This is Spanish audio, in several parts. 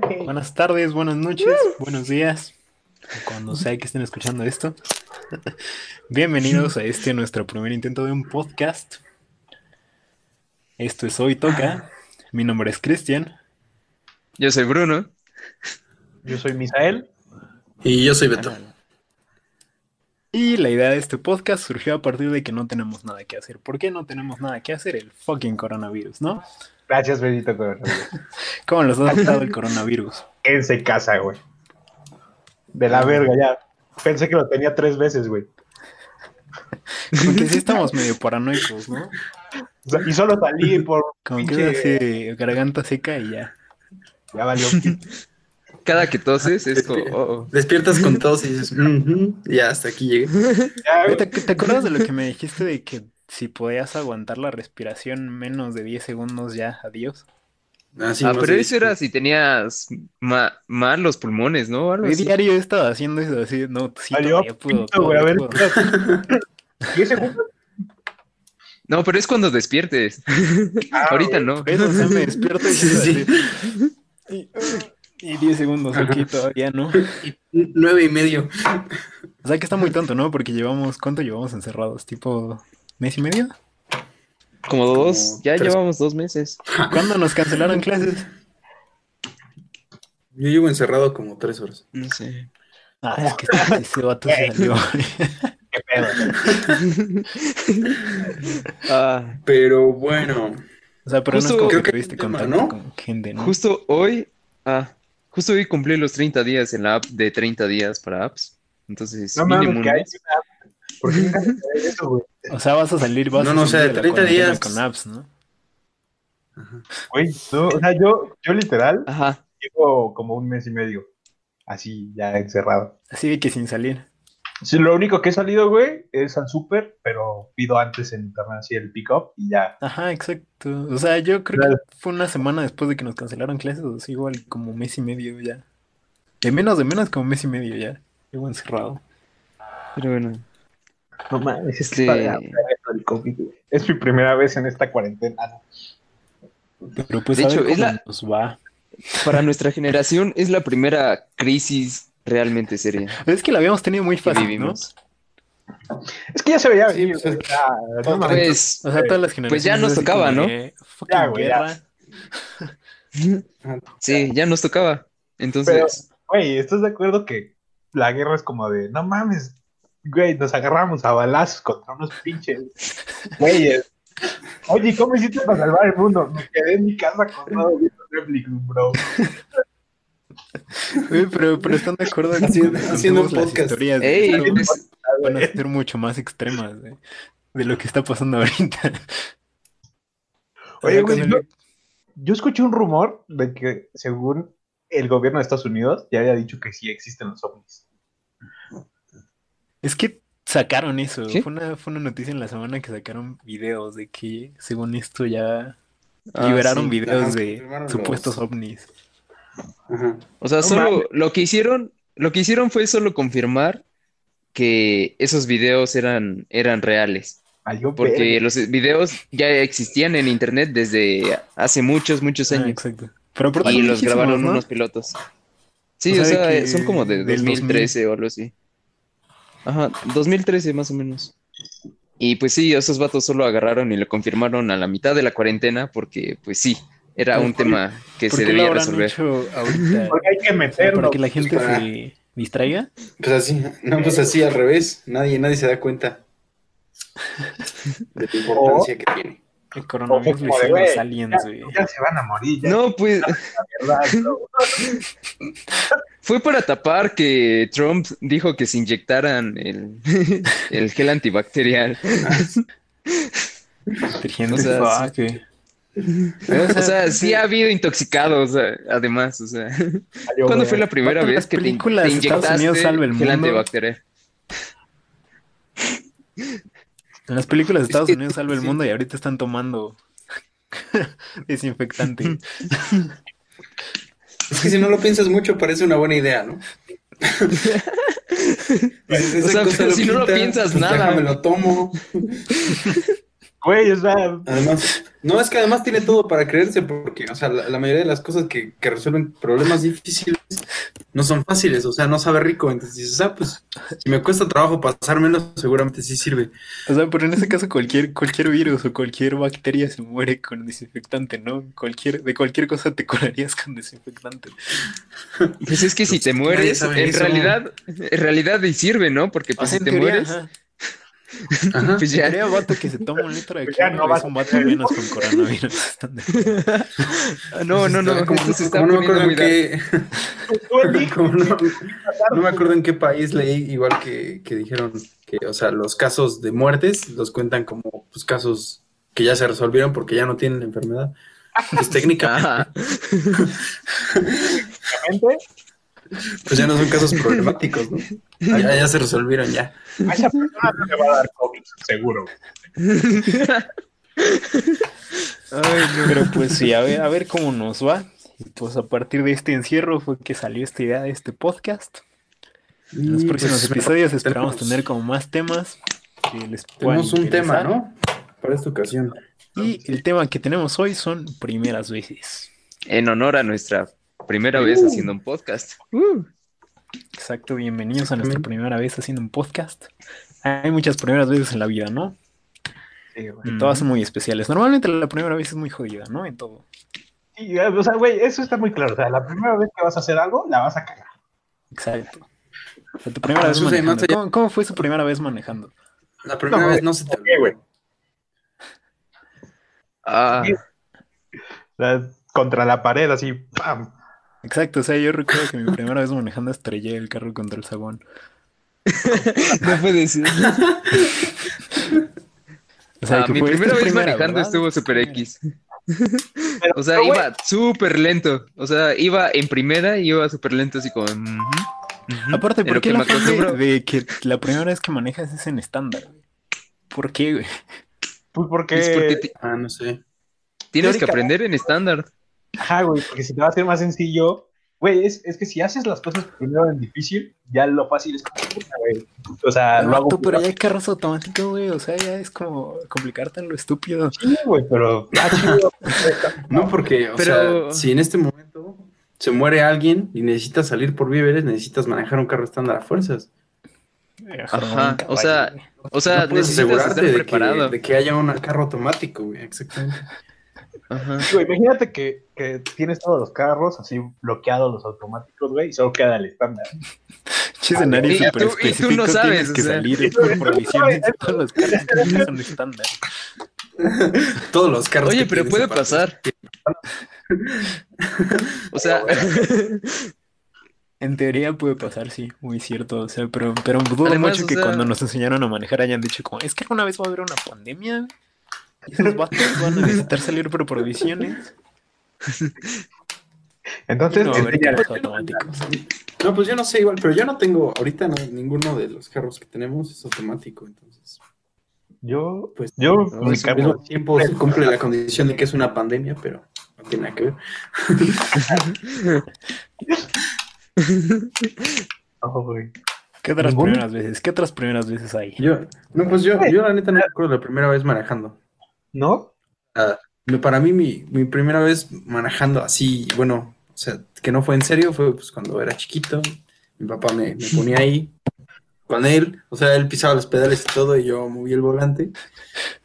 Buenas tardes, buenas noches, buenos días, cuando sea que estén escuchando esto. Bienvenidos a este nuestro primer intento de un podcast. Esto es Hoy Toca. Mi nombre es Cristian. Yo soy Bruno. Yo soy Misael. Y yo soy Beto. Y la idea de este podcast surgió a partir de que no tenemos nada que hacer. ¿Por qué no tenemos nada que hacer? El fucking coronavirus, ¿no? Gracias, Benito Coronavirus. ¿Cómo los ha afectado el coronavirus? Quédense en casa, güey. De la verga, ya. Pensé que lo tenía tres veces, güey. Porque sí estamos medio paranoicos, ¿no? O sea, y solo salí por. Como que así garganta seca y ya. Ya valió. Cada que toses es como, oh, oh. Despiertas con todos y dices, "Ujú, ya hasta aquí llegué. Ya, Oye, ¿Te, te acuerdas de lo que me dijiste de que si podías aguantar la respiración menos de 10 segundos ya, adiós? Ah, no pero sé. eso era si tenías ma- mal los pulmones, ¿no? Algo así. diario he estado haciendo eso así, no, sí, todavía puedo, todavía puedo. ¿Diez segundos? No, pero es cuando despiertes. Ah, Ahorita güey. no. Eso, o sea, me despierto y, Sí, sí. y 10 segundos aquí todavía, ¿no? Nueve y medio. O sea que está muy tonto, ¿no? Porque llevamos, ¿cuánto llevamos encerrados? ¿Tipo mes y medio? Como dos, Como ya tres. llevamos dos meses. ¿Cuándo nos cancelaron clases? Yo llevo encerrado como tres horas. No sé. Ah, es que ese vato se salió. Qué pedo. Ah, Pero bueno, O sea, pero no Justo- es como que creo que tuviste contacto ¿no? con gente, ¿no? justo hoy, ah, justo hoy cumplí los 30 días en la app de 30 días para apps. Entonces, No mínimo mames, que hay una. ¿Por qué nunca se ve eso, güey? O sea, vas a salir, vas No, a o salir sea, de la 30 cuarentena días. con apps, ¿no? Güey, no, o sea, yo, yo literal Ajá. llevo como un mes y medio. Así, ya encerrado. Así de que sin salir. Sí, lo único que he salido, güey, es al súper, pero pido antes en internet así el pick-up y ya. Ajá, exacto. O sea, yo creo Claro. que fue una semana después de que nos cancelaron clases, o sea, igual como mes y medio ya. De menos, de menos como mes y medio ya. Llevo encerrado. Pero bueno. No mames, es que está de el COVID, güey. Es mi primera vez en esta cuarentena. Pero pues De hecho, es la- nos va. Para nuestra generación es la primera crisis realmente seria Es que la habíamos tenido muy que fácil, ¿no? vivimos. Es que ya se veía Sí, pues, ya, no mames. Pues, O sea, todas las generaciones. Pues ya nos tocaba, ¿no? fucking Ya, güey, ya. sí, ya nos tocaba. Entonces, Güey, ¿estás de acuerdo que la guerra es como de, no mames, güey, nos agarramos a balazos contra unos pinches güeyes? Oye, ¿cómo hiciste para salvar el mundo? Me quedé en mi casa acostado viendo Netflix, bro. Güey, pero, pero están de acuerdo que Haciendo- haciendo las podcast. historias de ey, pues, van a ser mucho más extremas de, de lo que está pasando ahorita. Oye, güey, con yo, yo escuché un rumor de que según el gobierno de Estados Unidos ya había dicho que sí existen los ovnis. Es que sacaron eso. ¿Sí? Fue una, fue una noticia en la semana que sacaron videos de que, según esto, ya ah, liberaron sí. videos Ajá, de supuestos los- ovnis. Ajá. O sea, No solo lo que hicieron, lo que hicieron fue solo confirmar que esos videos eran, eran reales. Porque los videos ya existían en internet desde hace muchos, muchos Ah, años. exacto. Pero Y los grabaron ¿no? unos pilotos. Sí, O sea, o de sea, que son como de del 2013 o algo así. Ajá, 2013 más o menos. Y pues sí, esos vatos solo agarraron y lo confirmaron a la mitad de la cuarentena porque pues sí, era un ¿Por- tema que ¿Por se qué debía resolver. ahorita? Porque hay que meterlo. ¿Para que la gente para- se distraiga? Pues así, no, pues así al revés. Nadie, nadie se da cuenta de la importancia que tiene. El coronavirus hicieron los aliens. Ya se van a morir, ya No, pues verdad, bro. fue para tapar que Trump dijo que se inyectaran el, el gel antibacterial. O sea, güey. O sea, sí ha habido intoxicados, además, o sea. Valió ¿Cuándo fue la primera vez que te, películas te de Estados inyectaste Unidos salva el gel mundo. antibacterial? En las películas de Estados Unidos salva el sí. mundo y ahorita están tomando desinfectante. Es que si no lo piensas mucho, parece una buena idea, ¿no? O sea, pero si no lo piensas pues nada. déjame lo tomo. Güey, o sea, Además, No, es que además tiene todo para creerse, porque, o sea, la, la mayoría de las cosas que, que resuelven problemas difíciles no son fáciles, o sea, no sabe rico. Entonces dices, ah, pues, si me cuesta trabajo pasármelo, seguramente sí sirve. O sea, pero en ese caso cualquier, cualquier virus o cualquier bacteria se muere con desinfectante, ¿no? Cualquier, de cualquier cosa te curarías con desinfectante. Pues es que si te mueres, en eso. realidad, en realidad y sirve, ¿no? Porque pues sea, si te teoría, mueres, ajá. Ajá. pues ya. Teoría, vato que se toma un litro de Pues ya cloro no es vas un a vato menos con coronavirus. Ah, No, no, no, Como- se está como no me acuerdo en qué, no, no me acuerdo en qué país leí, igual que, que dijeron que, o sea, los casos de muertes los cuentan como pues, casos que ya se resolvieron porque ya no tienen la enfermedad. Pues técnicamente, Ajá. Técnicamente, pues ya no son casos problemáticos, ¿no? Ya, ya se resolvieron, ya. a esa persona no le va a dar COVID, seguro. Ay, no. Pero pues sí, a ver, a ver cómo nos va. Y pues a partir de este encierro fue que salió esta idea de este podcast. En los próximos pues, episodios esperamos tenemos- tener como más temas que les puedan Tenemos un tema. ¿no? Para esta ocasión. Y el tema que tenemos hoy son primeras veces. En honor a nuestra primera vez Uh. haciendo un podcast. Uh. Exacto, bienvenidos a nuestra primera vez haciendo un podcast. Hay muchas primeras veces en la vida, ¿no? Sí, güey. Y todas son muy especiales. Normalmente la primera vez es muy jodida, ¿no? En todo. Sí, o sea, güey, eso está muy claro. O sea, la primera vez que vas a hacer algo, la vas a cagar. Exacto. O sea, tu primera Ah, vez manejando. ¿Cómo, cómo fue su primera vez manejando? La primera No, vez no se te ¿por qué, güey? Ah, O sea, contra la pared, así, ¡pam! Exacto, o sea, yo recuerdo que mi primera vez manejando estrellé el carro contra el zaguán. no puede ser. O sea, Ah, que mi fue- primera esta vez primera, manejando ¿verdad? estuvo super. X. O sea, pero, güey, iba súper lento. O sea, iba en primera y iba súper lento, así como. ujú, ujú, Aparte, en ¿por lo qué que la me acostumbro. de que la primera vez que manejas es en estándar? güey? ¿Por qué, güey? pues porque... Es porque ti- Ah, no sé. tienes que teórica- aprender en estándar. Ajá, güey, porque si te va a hacer más sencillo, güey, es, es que si haces las cosas primero en difícil, ya lo fácil es güey. O sea, lo hago pero ya hay carros automáticos, güey. O sea, ya es como complicarte en lo estúpido. Sí, güey, pero ah, chido. No, porque, o Pero- sea, si en este momento se muere alguien y necesitas salir por víveres, necesitas manejar un carro estándar a fuerzas. Ajá, o sea, O sea, no puedes necesitas asegurarte estar de preparado. que, de que haya un carro automático, güey, exactamente. Ajá. Güey, imagínate que, que tienes todos los carros así bloqueados, los automáticos, güey, y solo queda el estándar. Che escenario y súper tú- y tú específico. no sabes, Tienes que o sea. salir por provisiones de todos los carros que son estándar. Todos los carros. Oye, que pero puede aparte. pasar. O sea, En teoría puede pasar, sí, muy cierto. O sea, pero, pero dudo Además, mucho o que sea- cuando nos enseñaron a manejar hayan dicho como, es que alguna vez va a haber una pandemia. Esos vatos van a necesitar salir por provisiones. Entonces, No, a ver enséñale. carros automáticos. No, pues yo no sé igual, pero yo no tengo, ahorita no, ninguno de los carros que tenemos es automático, entonces. yo, Pues yo, al mi mismo carro, tiempo se cumple la condición de que es una pandemia, pero no tiene nada que ver. no, güey. ¿Qué otras primeras veces? ¿Qué otras primeras veces hay? Yo, no, pues yo, yo la neta no me acuerdo la primera vez manejando. ¿No? Me- Para mí, mi, mi primera vez manejando así, bueno, o sea, que no fue en serio, fue pues cuando era chiquito. Mi papá me, me ponía ahí con él, o sea, él pisaba los pedales y todo, y yo movía el volante.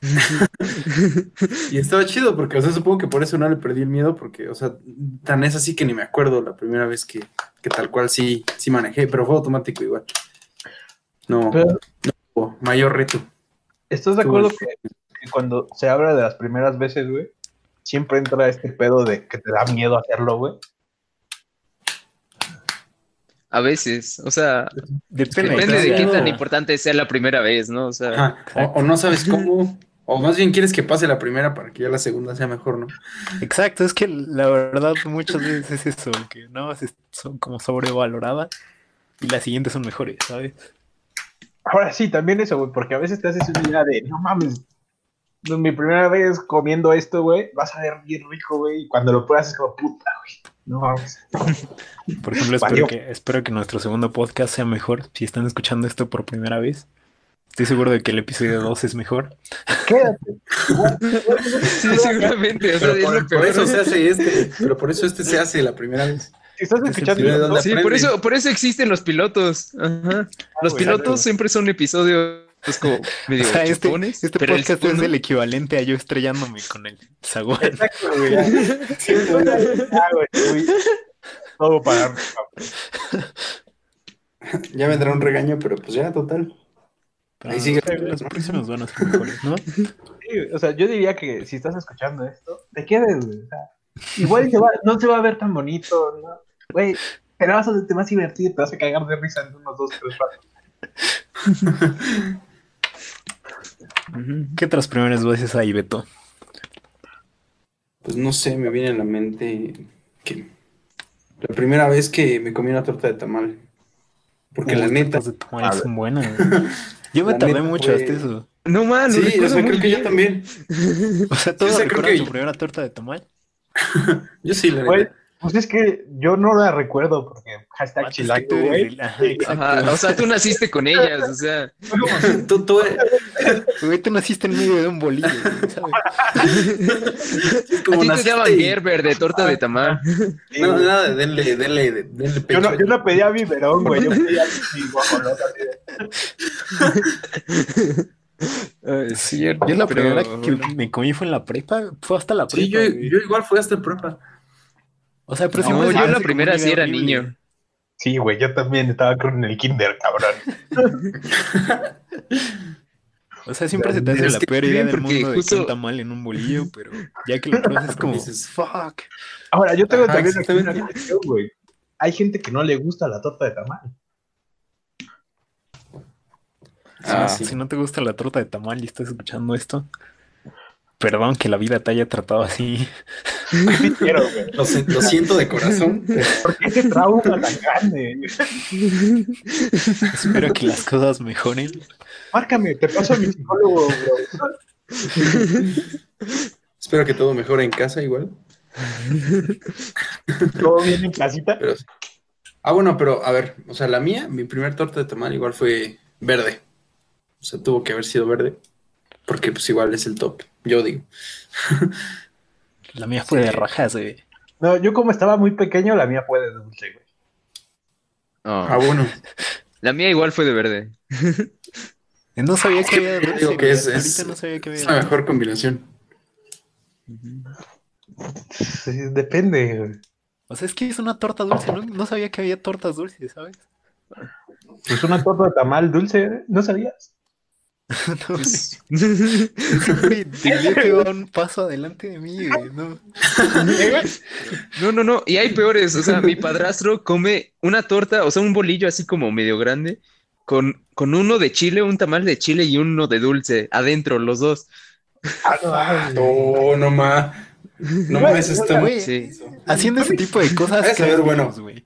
y estaba chido, porque, o sea, supongo que por eso no le perdí el miedo, porque, o sea, tan es así que ni me acuerdo la primera vez que, que tal cual sí, sí manejé, pero fue automático igual. No, Pero, no hubo mayor reto. ¿Estás de acuerdo que, que cuando se habla de las primeras veces, güey, siempre entra este pedo de que te da miedo hacerlo, güey? a veces, o sea, Depende, depende de qué tan importante sea la primera vez, ¿no? O sea, Ajá, O, o no sabes cómo, o más bien quieres que pase la primera para que ya la segunda sea mejor, ¿no? Exacto, es que la verdad muchas veces es eso, que no son como sobrevaloradas y las siguientes son mejores, ¿sabes? Ahora sí, también eso, güey, porque a veces te haces una idea de, no mames, no, mi primera vez comiendo esto, güey, vas a ver bien rico, güey, y cuando lo pruebas es como, puta, güey, no mames. Por ejemplo, espero que, espero que nuestro segundo podcast sea mejor. Si están escuchando esto por primera vez, Estoy seguro de que el episodio 2 es mejor. Quédate. Sí, seguramente. O sea, Pero es por, por eso se hace este. Pero por eso este se hace la primera vez. Si estás Es el escuchando Sí, por eso, por eso existen los pilotos. Ajá. Los güey, pilotos siempre son episodios pues, como medio O sea, este, este pero el podcast es el equivalente a yo estrellándome con el zaguán. Exacto, güey. Sí, güey, ya, güey. Todo para Ya vendrá un regaño, pero pues ya, total. Pero Ahí sigue. Los próximos van a ser mejores, ¿no? Sí, o sea, yo diría que si estás escuchando esto, te quedes, güey. O sea, igual se va- no se va a ver tan bonito, ¿no? Güey, la vas a, te vas a divertir, te vas a cagar de risa en unos dos, tres ratos. ¿Qué otras primeras voces hay, Beto? Pues no sé, me viene a la mente que la primera vez que me comí una torta de tamal. Porque la Las neta. tortas de son buenas. Yo me La tardé mucho fue- hasta eso. No man, Sí, o recuerdo sea, creo que yo también. O sea, ¿todos o sea, creo que- su primera torta de tamal? Yo sí, la neta. Pues es que yo no la recuerdo porque hashtag chilango, güey. Ajá, o sea, tú naciste con ellas, o sea. Tú, tú, Güey, tú naciste en medio de un bolillo, ¿sabes? es A ti te y- Gerber de torta de tamal. Sí, No, nada, de denle, denle, denle Yo no, yo no pedía biberón, güey. Yo pedía mi guajolota. de- Sí, yo la Pero, primera que bueno. me comí fue en la prepa, fue hasta la prepa. Sí, yo, yo igual fui hasta prepa. O sea, pero No, me yo hace la primera sí era horrible. niño. Sí, güey, yo también estaba con el kinder, cabrón. O sea, siempre se te hace Es la peor idea del mundo de justo- que un tamal en un bolillo, pero ya que lo pruebas es como, Dices, fuck. Ahora, yo tengo Ajá, también una cuestión, güey. Hay gente que no le gusta la torta de tamal. Ah, si, sí. si no te gusta la torta de tamal y estás escuchando esto, perdón que la vida te haya tratado así. Sí quiero, güey. Lo, si- lo siento de corazón. ¿Por qué ese trauma tan grande? Espero que las cosas mejoren. Márcame, te paso a mi psicólogo, bro. Espero que todo mejore en casa igual. Todo bien en casita. Pero... Ah, bueno, pero a ver, o sea, la mía, mi primer torta de tamal igual fue verde. O sea, tuvo que haber sido verde. Porque pues igual es el top, yo digo. La mía fue de rajas, güey. No, yo como estaba muy pequeño, la mía fue de dulce, güey. Oh, Ah, bueno. La mía igual fue de verde. No sabía que había dulce, Digo que es, es, no sabía que es había la mejor combinación. Sí, depende, güey. O sea, es que es una torta dulce, ¿no? No sabía que había tortas dulces, ¿sabes? Pues una torta de tamal dulce, ¿eh? ¿no sabías? No, siempre diría que va un paso adelante de mí, güey, ¿no? No, no, no. Y hay peores. O sea, mi padrastro come una torta, o sea, un bolillo así como medio grande, con, con uno de chile, un tamal de chile y uno de dulce, adentro, los dos. Ah, no. Oh, no más. No mames, está Güey, Sí. haciendo ese tipo de cosas, de saber ¿qué bueno. güey?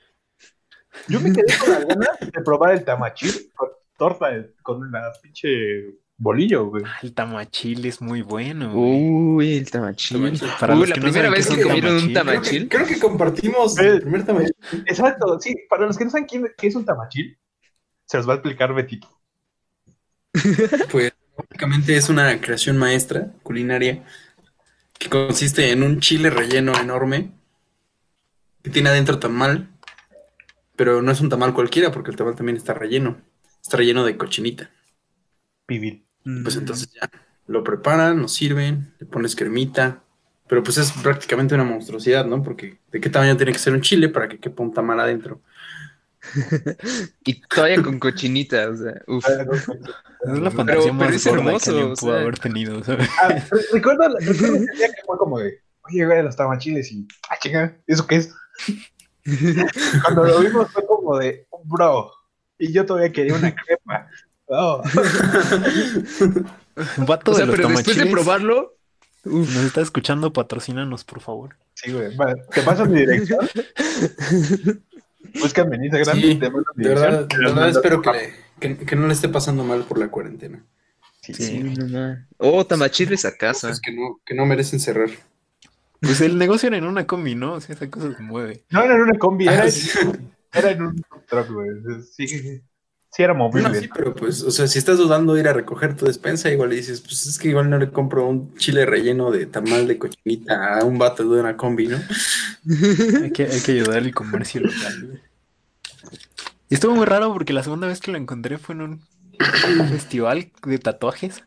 Yo me quedé con las ganas de probar el tamachil torta, con una pinche bolillo, güey. Ah, El tamachil es muy bueno, güey. Uy, el tamachil. Tamachil. Para Uy, los la que primera vez que comieron un tamachil, Creo que, tamachil. creo que compartimos Eh. el primer tamachil. Exacto, sí. Para los que no saben quién, qué es un tamachil, se los va a explicar Betito. Pues básicamente es una creación maestra culinaria que consiste en un chile relleno enorme que tiene adentro tamal, pero no es un tamal cualquiera porque el tamal también está relleno. Está relleno de cochinita. Pibil. Pues entonces ya lo preparan, lo sirven, le pones cremita, pero pues es prácticamente una monstruosidad, ¿no? Porque ¿de qué tamaño tiene que ser un chile para que quepa un tamal adentro? Y todavía con cochinita, o sea, uf. Es la fantasía pero más es gorda hermoso, que o pudo sea. haber tenido, ¿sabes? Ah, re- recuerdo, recuerdo ese día que fue como de, oye, güey, los tamachiles y, ah, chinga, ¿eso qué es? Cuando lo vimos fue como de, bro, y yo todavía quería una crepa. Oh. Vato O sea, de los pero después de probarlo, Nos está escuchando, patrocínanos, por favor. Sí, güey, te paso mi dirección. Búscame en Instagram, Sí, te mando mi De dirección. verdad, de verdad espero que, le- que, que no le esté pasando mal por la cuarentena. Sí, Sí. sí. No ma. Oh, tamachiles a casa. Cosas que no, que no merecen cerrar. Pues el negocio era en una combi, ¿no? O sea, esa cosa se mueve. No era en una combi, era, Ah. Era en un truck, güey. Sí, sí. Era No, movible. sí, pero pues, o sea, si estás dudando de ir a recoger tu despensa, igual le dices, pues es que igual no le compro un chile relleno de tamal de cochinita a un vato de una combi, ¿no? Hay que, hay que ayudar al comercio local, güey. Y estuvo muy raro porque la segunda vez que lo encontré fue en un festival de tatuajes.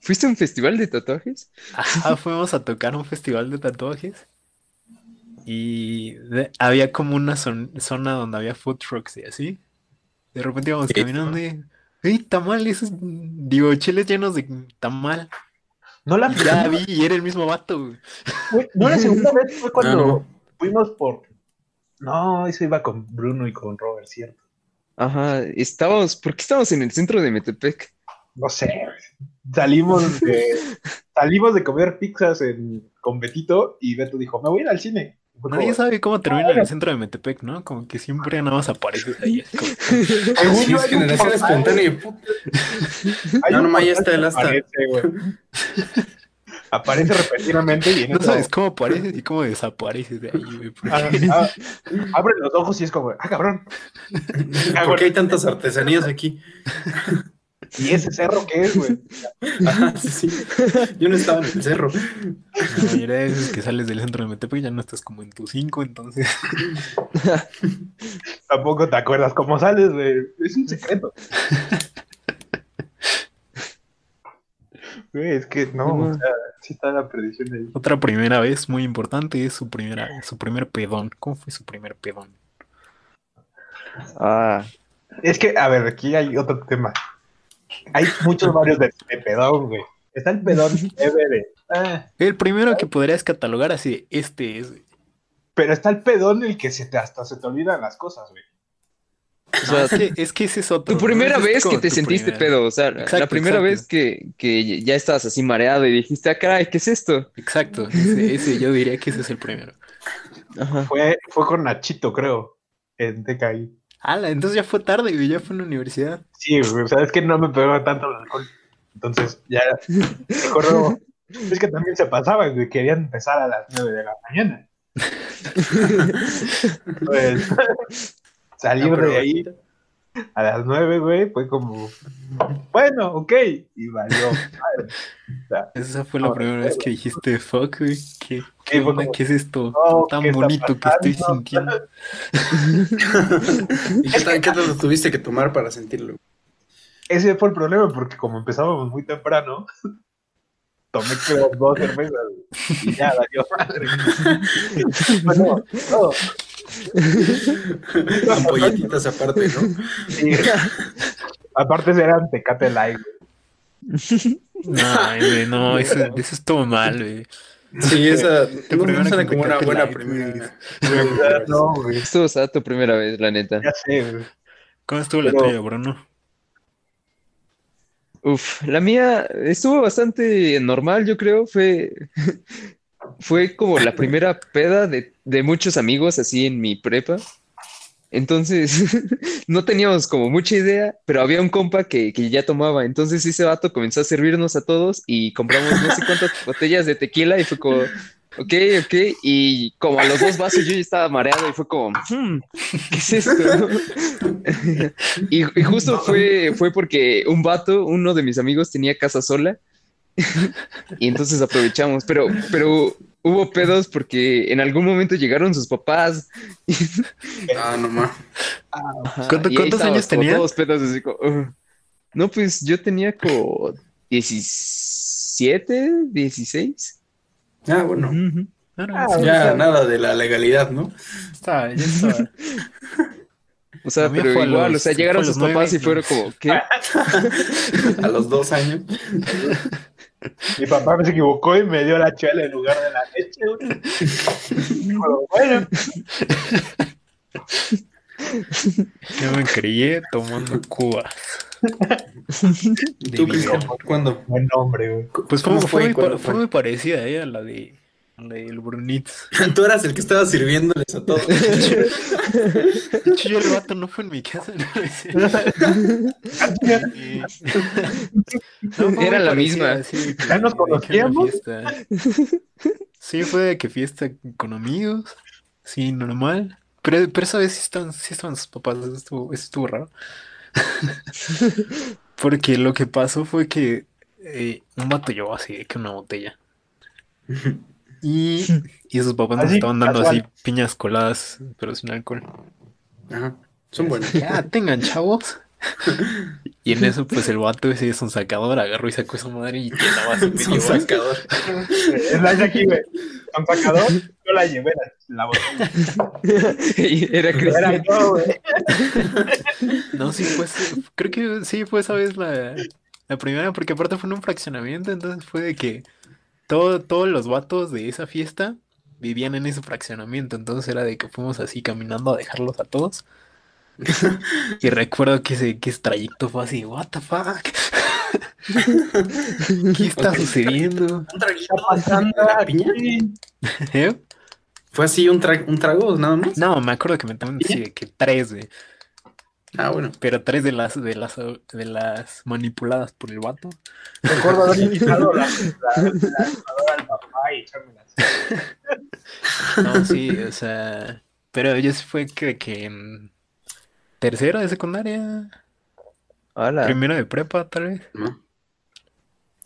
¿Fuiste a un festival de tatuajes? Ajá, fuimos a tocar un festival de tatuajes. Y de- había como una zon- zona donde había food trucks y así. De repente íbamos Sí. caminando y. ¡Ey, tamal! Esos, digo, chiles llenos de tamal. No la, Y ya vi y era el mismo vato, güey. No, la segunda vez fue cuando no. fuimos por. No, eso iba con Bruno y con Robert, ¿cierto? Ajá, estábamos, ¿por qué estábamos en el centro de Metepec? No sé. Salimos de, salimos de comer pizzas en, con Betito y Beto dijo, me voy a ir al cine. Nadie como, sabe cómo termina en el centro de Metepec, ¿no? Como que siempre nada más apareces ahí. así como- "Según Sí, yo, es generación espontánea y puta. No, nomás ya está el que asta. Aparece, güey. Aparece repentinamente y en No eso- sabes cómo apareces y cómo desapareces de ahí, güey. porque- Ah, ah, abre los ojos y es como, ah, cabrón. ¿Por qué hay tantas artesanías aquí? ¿Y ese cerro qué es, güey? Ajá, sí, sí. Yo no estaba en el cerro. La mayoría de veces que sales del centro de Metepec ya no estás como en tu 5, entonces. Tampoco te acuerdas cómo sales, güey. Es un secreto. Güey, es que no, o sea, sí está la perdición ahí. Otra primera vez muy importante es su primera, su primer pedón. ¿Cómo fue su primer pedón? Ah, Es que, a ver, aquí hay otro tema. Hay muchos varios de, de pedón, güey. Está el pedón leve ah, El primero que podrías catalogar así este es. güey. pero está el pedón el que se te, hasta se te olvidan las cosas, güey. o sea, es, que, es que ese es otro. tu primera vez que te sentiste primera- pedo, o sea, la- primera exacto. vez que, que ya estabas así mareado y dijiste, ah, caray, ¿qué es esto? Exacto, ese, ese yo diría que ese es el primero. Ajá. Fue, fue con Nachito, creo, en TKI. Ala, entonces ya fue tarde, güey, ya fue en la universidad. Sí, güey, o sea, es que no me pegaba tanto el alcohol. Entonces, ya, recuerdo, es que también se pasaba, güey, querían empezar a las 9 de la mañana. Pues, salir No, de ahí a las 9, güey, fue como, bueno, ok, y valió. madre. O sea, Esa fue la No, primera vez que dijiste fuck, güey. ¿Qué, qué onda? como, ¿Qué es esto no, tan ¿qué está bonito que estoy sintiendo? ¿Y qué tal, qué tal lo tuviste que tomar para sentirlo? Ese fue el problema, porque como empezábamos muy temprano, tomé creo dos cervezas y ya valió madre. Bueno, no, Ampolletitas aparte, ¿no? sí. Aparte eran Tecate Light, güey. No, güey, no, eso, eso estuvo mal, güey. Sí, esa no, no primera suena como una buena Light, primera. O sea, No, güey, Estuvo sad tu primera vez, la neta. ya sé, güey. ¿Cómo estuvo la Pero- tuya, Bruno? Uf, la mía estuvo bastante normal, yo creo. Fue, fue como la primera peda de, de muchos amigos así en mi prepa. Entonces, no teníamos como mucha idea, pero había un compa que, que ya tomaba. Entonces ese vato comenzó a servirnos a todos y compramos no sé cuántas botellas de tequila y fue como, ok, ok. Y como a los dos vasos yo ya estaba mareado y fue como, "Hmm, ¿qué es esto? Y, y justo fue, fue porque un vato, uno de mis amigos, tenía casa sola. Y entonces aprovechamos. Pero, pero hubo pedos porque en algún momento llegaron sus papás. Ah, no más. Ajá, ¿Cuánto- y ahí cuántos años como tenías? todos pedos, así como, "Ugh". No, pues yo tenía como 17, 16. Ah, bueno. Ujú. No, no, Ah, sí, Ya nada de la legalidad, ¿no? estaba, ya estaba. O sea, pero igual, los- o sea, llegaron sus papás y fueron como, ¿qué? A los dos años. Mi papá se equivocó y me dio la chela en lugar de la leche, güey. Pero bueno, Yo me crié tomando Cuba. ¿Y tú, Cristian? ¿Cuándo? buen nombre, güey. Pues fue, ¿Cómo fue, fue fue? muy parecida eh, a la de del Brunitz. Tú eras el que estaba sirviéndoles a todos. De hecho, yo el vato no fue en mi casa. no no, fue Era la misma. sí, ¿Ya nos conocíamos? Sí, fue de que fiesta con amigos. Sí, normal. Pero, pero esa vez sí estaban, sí estaban sus papás, eso estuvo, eso estuvo raro. Porque lo que pasó fue que eh, un vato llevó así de que una botella. Y, y sus papás nos estaban dando casual. así piñas coladas, pero sin alcohol. Ajá. Son buenos. Ya, tengan chavos. Y en eso, pues el vato ese es un sacador, agarró y sacó esa madre y llenaba así Son medio vaso. sacador. Es la de aquí, güey. Con sacador, yo la llevé la, la Era Era Cristian. yo, güey. No, sí fue, creo que sí fue esa vez la, la primera, porque aparte fue en un fraccionamiento, entonces fue de que todo, todos los vatos de esa fiesta vivían en ese fraccionamiento, entonces era de que fuimos así caminando a dejarlos a todos. Y recuerdo que ese, que ese trayecto fue así, what the fuck? ¿Qué está sucediendo? Un traguito Está pasando la piña. ¿Eh? ¿Fue así un, tra- un trago nada más? No, me acuerdo que me tomaron que tres, güey, Ah, bueno. pero tres de las, de las, de las manipuladas por el vato. Recuerdo haber quitado la, la, la al papá y echármela así. No, sí, o sea, pero yo sí fue que, que en tercero de secundaria, Hola. primero de prepa, tal vez. ¿no?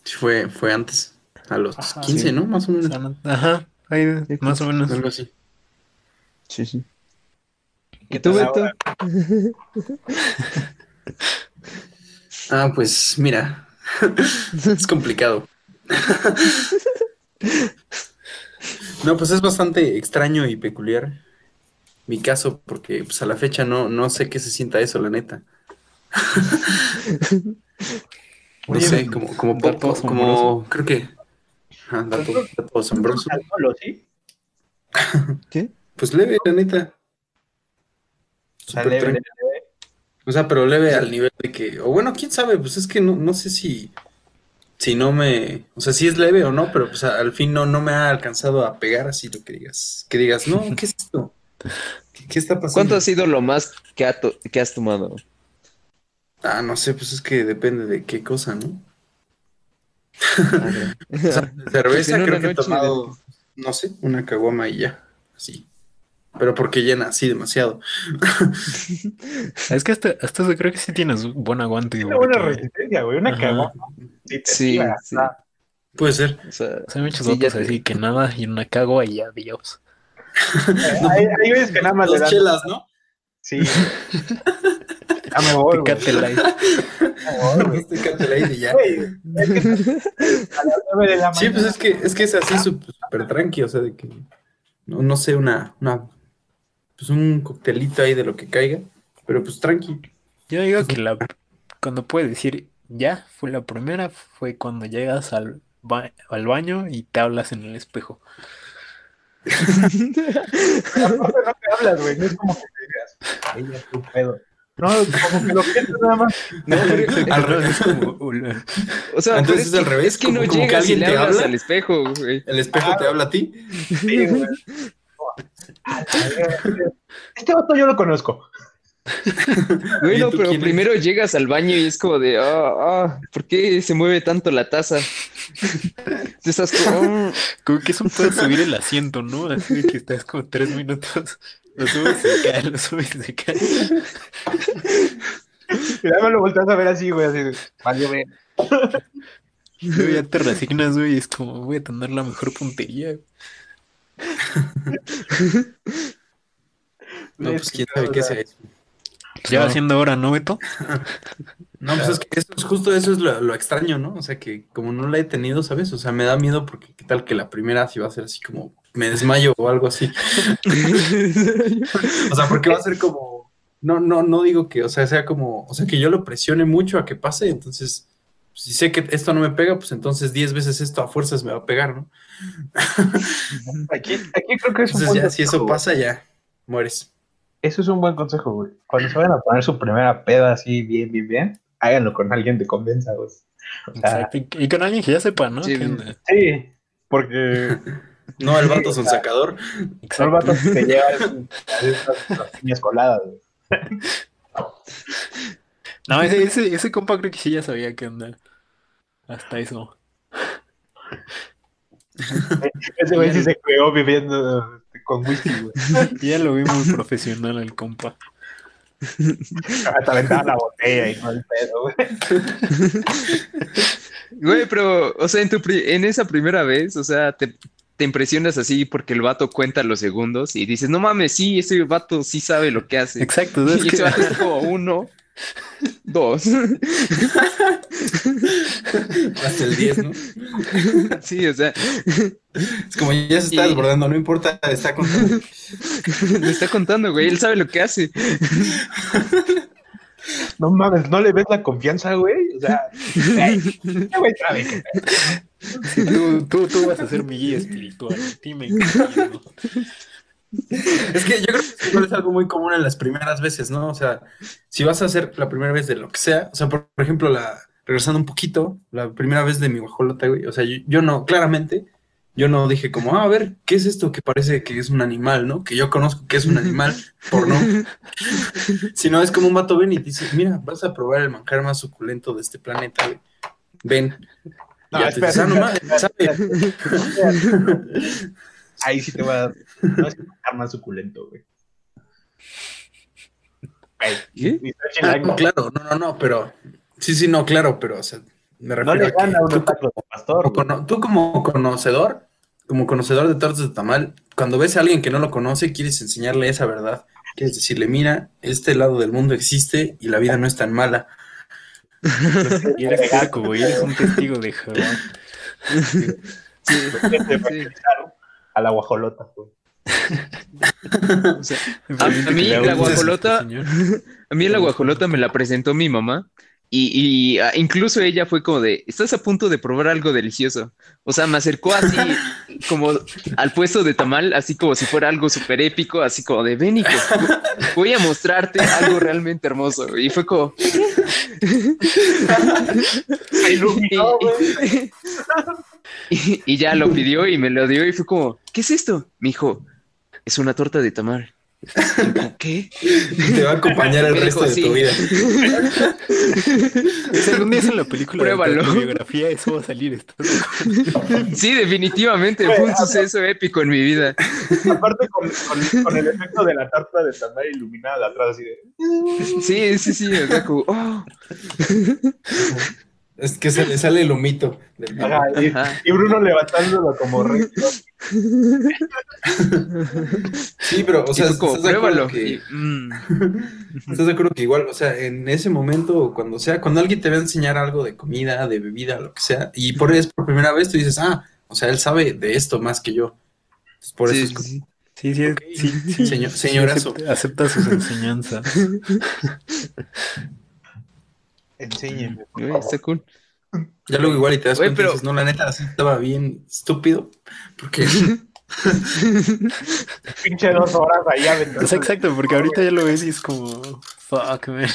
Sí, fue, fue antes. A los Ajá, 15, sí. ¿no? Más o menos. ajá, ahí, más o menos. Algo así. Sí, sí. Ah, pues mira. es complicado. No, pues es bastante extraño y peculiar mi caso, porque pues a la fecha no, no sé qué se sienta eso, la neta. No sé, como, como poco, como, creo que, ajá, dato, dato asombroso. ¿Qué? Pues leve, la neta. O sea, Súper leve, tranqui. leve. O sea, pero leve al nivel de que, o bueno, quién sabe, pues es que no, no sé si, si no me, o sea, si es leve o no, pero pues al fin no, no me ha alcanzado a pegar así lo que digas, que digas, no, ¿qué es esto? ¿Qué, qué está pasando? ¿Cuánto ha sido lo más que, ha to- que has tomado? Ah, no sé, pues es que depende de qué cosa, ¿no? Ah, O sea, de cerveza creo que he tomado, no sé, una caguama y ya, así. Pero porque llena así demasiado. Es que hasta, hasta eso creo que sí tienes buen aguante. Tiene buena porque, resistencia, güey. Una cagona. Sí. Puede ser. O sea, o sea, hay muchos Sí, te- así que nada y una cago y adiós. Hay, hay veces que nada más le Dos dan. chelas, ¿no? Sí. Ya me voy. Tecate Light. Güey. Este Candelaide y ya. Güey, es que a las nueve de la Sí, pues es que es que es así súper tranqui, o sea, de que no, no sé, una, una pues un coctelito ahí de lo que caiga, pero pues tranqui. Yo digo que la, cuando puedes decir ya fue la primera, fue cuando llegas al, ba- al baño y te hablas en el espejo. No te hablas, güey. No es como que te digas, "Ay, ya es tu pedo. No, como que lo piensas nada más. no, pero- Al revés. como, o sea, Entonces es al que, revés, es que como- no como que llegas y alguien le te hablas habla. al espejo, güey. El espejo te habla a ti. Sí, güey. Este vato yo lo conozco. Güey, ¿Y no, tú pero primero llegas al baño y es como de, ah, ah, ¿por qué se mueve tanto la taza? Estás como, "Mm". Como que eso puede subir el asiento, ¿no? Así que estás como tres minutos. Lo subes y se cae, lo subes y se cae. Y luego lo volteas a ver así, güey, así de, valió ver. Ya te resignas, güey, y es como voy a tener la mejor puntería. No, pues quién sabe qué sea eso. Ya va siendo hora, ¿no, Beto? No, pues es que eso es justo eso es lo, lo extraño, ¿no? O sea, que como no la he tenido, ¿sabes? O sea, me da miedo porque qué tal que la primera sí va a ser así como me desmayo o algo así. O sea, porque va a ser como no no no digo que, o sea, sea como, o sea, que yo lo presione mucho a que pase, entonces si sé que esto no me pega, pues entonces 10 veces esto a fuerzas me va a pegar, ¿no? Aquí, aquí creo que es un Entonces buen ya si eso consejo, pasa ya mueres. Eso es un buen consejo, güey. Cuando se vayan a poner su primera peda así bien, bien, bien, háganlo con alguien de confianza, güey. O sea, Exacto. Y, con alguien que ya sepa, ¿no? Sí. Porque No, el vato es un sacador. son Exacto. vatos que te llevan a estas las piñas coladas, güey. No, ese, ese, ese compa creo que sí ya sabía qué onda. Hasta eso. Ese güey sí se creó viviendo con whisky, güey. Ya lo vi muy profesional al compa. Hasta aventaba la botella y todo el pedo, güey. Güey, pero, o sea, en, tu pri- en esa primera vez, o sea, te, te impresionas así porque el vato cuenta los segundos y dices, no mames, sí, ese vato sí sabe lo que hace. Exacto, es Y ese que vato es como uno, dos. Hasta el 10, ¿no? Sí, o sea, Es como ya se está Y- desbordando, no importa, está contando. me está contando, güey, él sabe lo que hace. No mames, ¿no le ves la confianza, güey? O sea, ey, ¿qué güey sabe? sí, tú, tú, tú vas a ser mi guía espiritual. Dime. Es que yo creo que es algo muy común en las primeras veces, ¿no? O sea, si vas a hacer la primera vez de lo que sea, o sea, por, por ejemplo, la, regresando un poquito, la primera vez de mi guajolota, güey, o sea, yo, yo no, claramente, yo no dije como, ah, a ver, ¿qué es esto que parece que es un animal, ¿no? Que yo conozco que es un animal, por no. Sino es como un vato ven y te dice, mira, vas a probar el manjar más suculento de este planeta, güey. Ven. No, espera, ah, no. Ahí sí te voy a dar. No es que más suculento, güey. Ah, no, claro, no, no, no, pero. Sí, sí, no, claro, pero, o sea, me No refiero le a que gana a tú unos tacos de pastor. tú como conocedor, como conocedor de tortas de tamal, cuando ves a alguien que no lo conoce, quieres enseñarle esa verdad. Quieres decirle, mira, este lado del mundo existe y la vida no es tan mala. Y eres puerco, güey. Eres un testigo de Jehová. Sí, Te sí. evangelizaron A la guajolota, güey. O sea, a mí la guajolota-. A mí la guajolota me la presentó mi mamá y, y, ah, incluso ella fue como de, estás a punto de probar algo delicioso. O sea, me acercó así como al puesto de tamal, así como si fuera algo súper épico, así como de, ven hijo, voy a mostrarte algo realmente hermoso. Y fue como... Se iluminó, güey. y, y ya lo pidió y me lo dio y fue como, ¿qué es esto? Me dijo, es una torta de como, ¿Qué? Te va a acompañar el resto de sí. tu vida. Si algún día en la película Pruébalo. de biografía, eso va a salir. ¿estás de acuerdo? Sí, definitivamente fue un suceso épico en mi vida. Aparte con, con, con el efecto de la tarta de tamal iluminada atrás, así de. Sí, sí, sí, sea, como, oh. Es que se le sale el humito. del- Ajá, y, Ajá. y Bruno levantándolo como rey. Sí, pero, o sea, ¿estás de acuerdo pruébalo. que- Y, mm, ¿Estás de acuerdo que igual, o sea, en ese momento, cuando sea, cuando alguien te va a enseñar algo de comida, de bebida, lo que sea, y por es por primera vez, tú dices, ah, o sea, él sabe de esto más que yo. Entonces, por sí, eso es sí, como, sí. Sí, sí, es- sí, sí. Señor- Sí, señorazo. acepta, acepta sus enseñanzas. Enséñeme. por Güey, favor. está cool. ya luego igual y te das cuenta y pero- dices, no, la neta, estaba bien estúpido, porque Pinche dos horas ahí aventando. sea, exacto, porque ahorita ya lo ves y es como, fuck, man.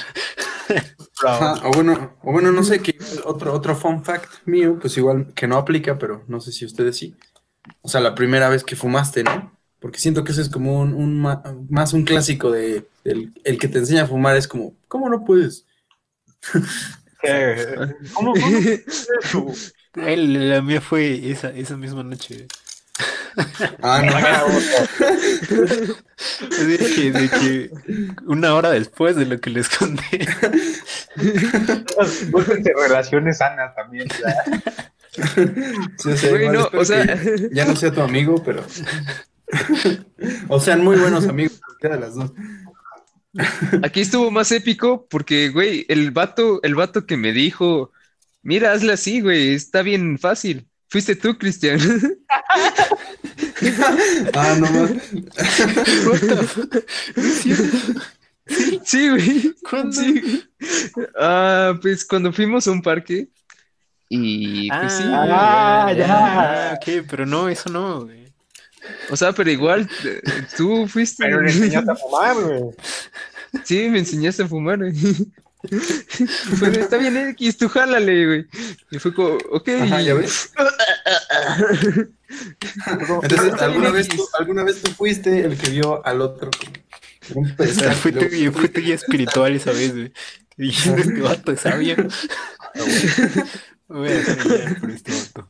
Ajá, o bueno, o bueno, no sé, que otro, otro fun fact mío, pues igual que no aplica, pero no sé si ustedes sí. O sea, la primera vez que fumaste, ¿no? Porque siento que ese es como un, un más un clásico de el, el que te enseña a fumar es como, ¿cómo no puedes? ¿Cómo, cómo es tu- El- la mía fue esa, esa misma noche. Ah, no. De que, de que una hora después de lo que les conté. Búsquense relaciones sanas también. Sí, o sea, o sea, ya no sea tu amigo, pero o sean muy buenos amigos, cualquiera de las dos. Aquí estuvo más épico porque, güey, el vato, el vato que me dijo, mira, hazle así, güey, está bien fácil. Fuiste tú, Cristian. Ah, no más. Sí, güey. ¿Cuándo? Sí. Ah, pues cuando fuimos a un parque y pues sí. Ah, ya. Ah, ok, pero no, eso no, güey. O sea, pero igual eh, tú fuiste. Pero le enseñaste a fumar, güey. Sí, me enseñaste a fumar, güey. Pues está bien, X, tú jálale, güey. Y fue como, ok. Ajá, ¿ya ves? Entonces, ¿alguna vez, tú, ¿alguna vez tú fuiste el que vio al otro como un O sea, pescado? fue tu, guía- fue tu guía espiritual esa vez, güey. Y dijiste, este vato es sabio. Voy a hacer por este vato.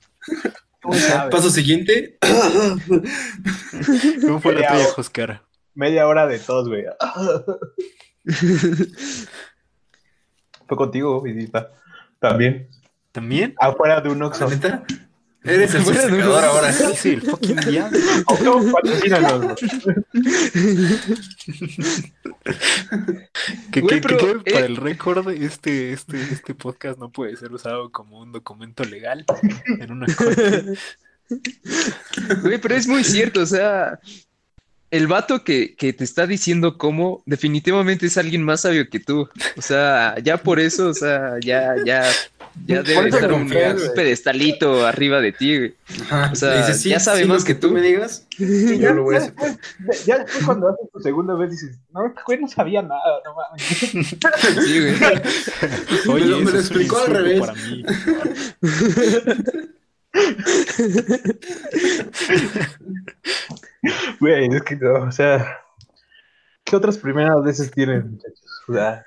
Paso siguiente. ¿Cómo fue la Media tuya, hora. Oscar? Media hora de todos, güey. Fue contigo, visita. También. ¿También? Afuera de un ¿La Oxxo. Eres el secador ahora. Sí, sí, el fucking diablo. Que, que- para el récord, este, este, este podcast no puede ser usado como un documento legal en una corte. Güey, pero es muy cierto, o sea, el vato que, que te está diciendo cómo, definitivamente es alguien más sabio que tú. O sea, ya por eso, o sea, ya, ya, ya debe estar un, pedestalito arriba de ti, güey. Ajá. O sea, Dices, sí, ya sabe sí, más que que tú tú. me digas. Yo ya, lo voy a después, ya después cuando haces tu segunda vez dices, no, este güey no sabía nada, no mames. Sí, güey. Oye, Me lo- me explicó al revés. para mí. Güey, es que no, o sea, ¿qué otras primeras veces tienen, muchachos? O sea,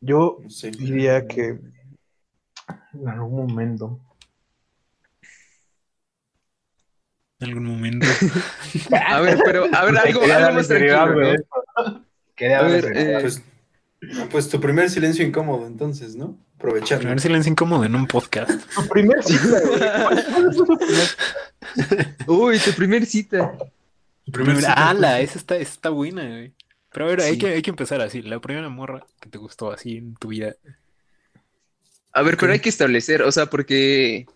yo diría que en algún momento. En algún momento. A ver, pero, a ver, algo, algo más tranquilo. Quería A ver, eh, Pues, pues tu primer silencio incómodo, entonces, ¿no? A Aprovechando. ver si le incómodo en un podcast. Tu primer cita, güey. ¿Cuál fue tu primer- Uy, tu primer cita. Tu primer cita, ¡Hala! pues, Esa está, esa está buena, güey. Pero a ver, hay, que, hay que empezar así. La primera morra que te gustó así en tu vida. A ver, pero hay que establecer, o sea, porque...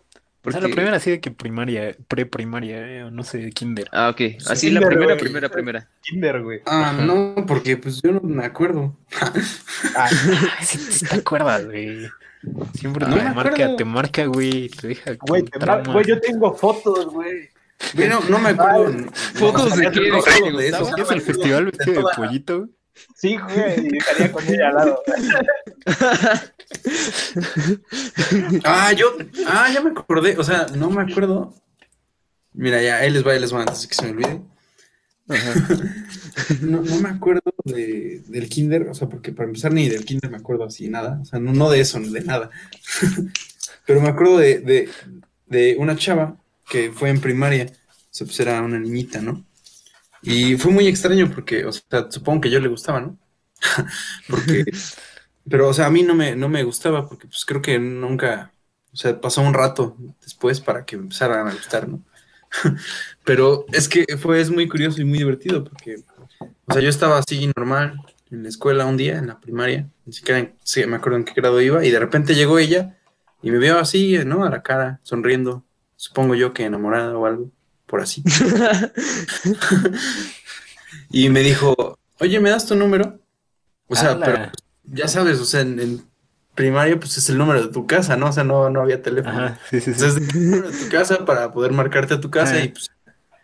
O sea, la primera así de que primaria, pre-primaria, eh, o no sé, kinder. Ah, ok. Así la Kinder, primera, primera, primera. Kinder, güey. Ah, no, porque pues yo no me acuerdo. Ah, sí, sí te acuerdas, güey. Siempre te marca, te marca, güey, te deja güey, te mar- güey, yo tengo fotos, güey. Güey, no, me acuerdo. ¿Fotos de qué? ¿De no, qué no, le de eso, gustaba? ¿Qué es el festival vestido de pollito? Sí, güey, y estaría con ella al lado. Ah, yo, ah, ya me acordé, o sea, no me acuerdo. Mira, ya, ahí les va, ahí les va antes de que se me olvide. No, no me acuerdo de, del kinder, o sea, porque para empezar ni del kinder me acuerdo así, nada, o sea, no, no de eso, de nada. Pero me acuerdo de, de, de una chava que fue en primaria, o sea, pues era una niñita, ¿no? Y fue muy extraño porque, o sea, supongo que yo le gustaba, ¿no? porque, pero, o sea, a mí no me, no me gustaba porque, pues, creo que nunca, o sea, pasó un rato después para que empezaran a gustar, ¿no? Pero es que fue, es muy curioso y muy divertido porque, o sea, yo estaba así normal en la escuela un día, en la primaria, ni siquiera en- sí, me acuerdo en qué grado iba, y de repente llegó ella y me vio así, ¿no? A la cara, sonriendo, supongo yo que enamorada o algo, por así. y me dijo, oye, ¿me das tu número? O sea, Ala. pero ya sabes, o sea, en, en primaria pues es el número de tu casa, ¿no? O sea, no, no había teléfono. Ajá, sí, sí, sí. Entonces, el número de tu casa para poder marcarte a tu casa Ajá. y pues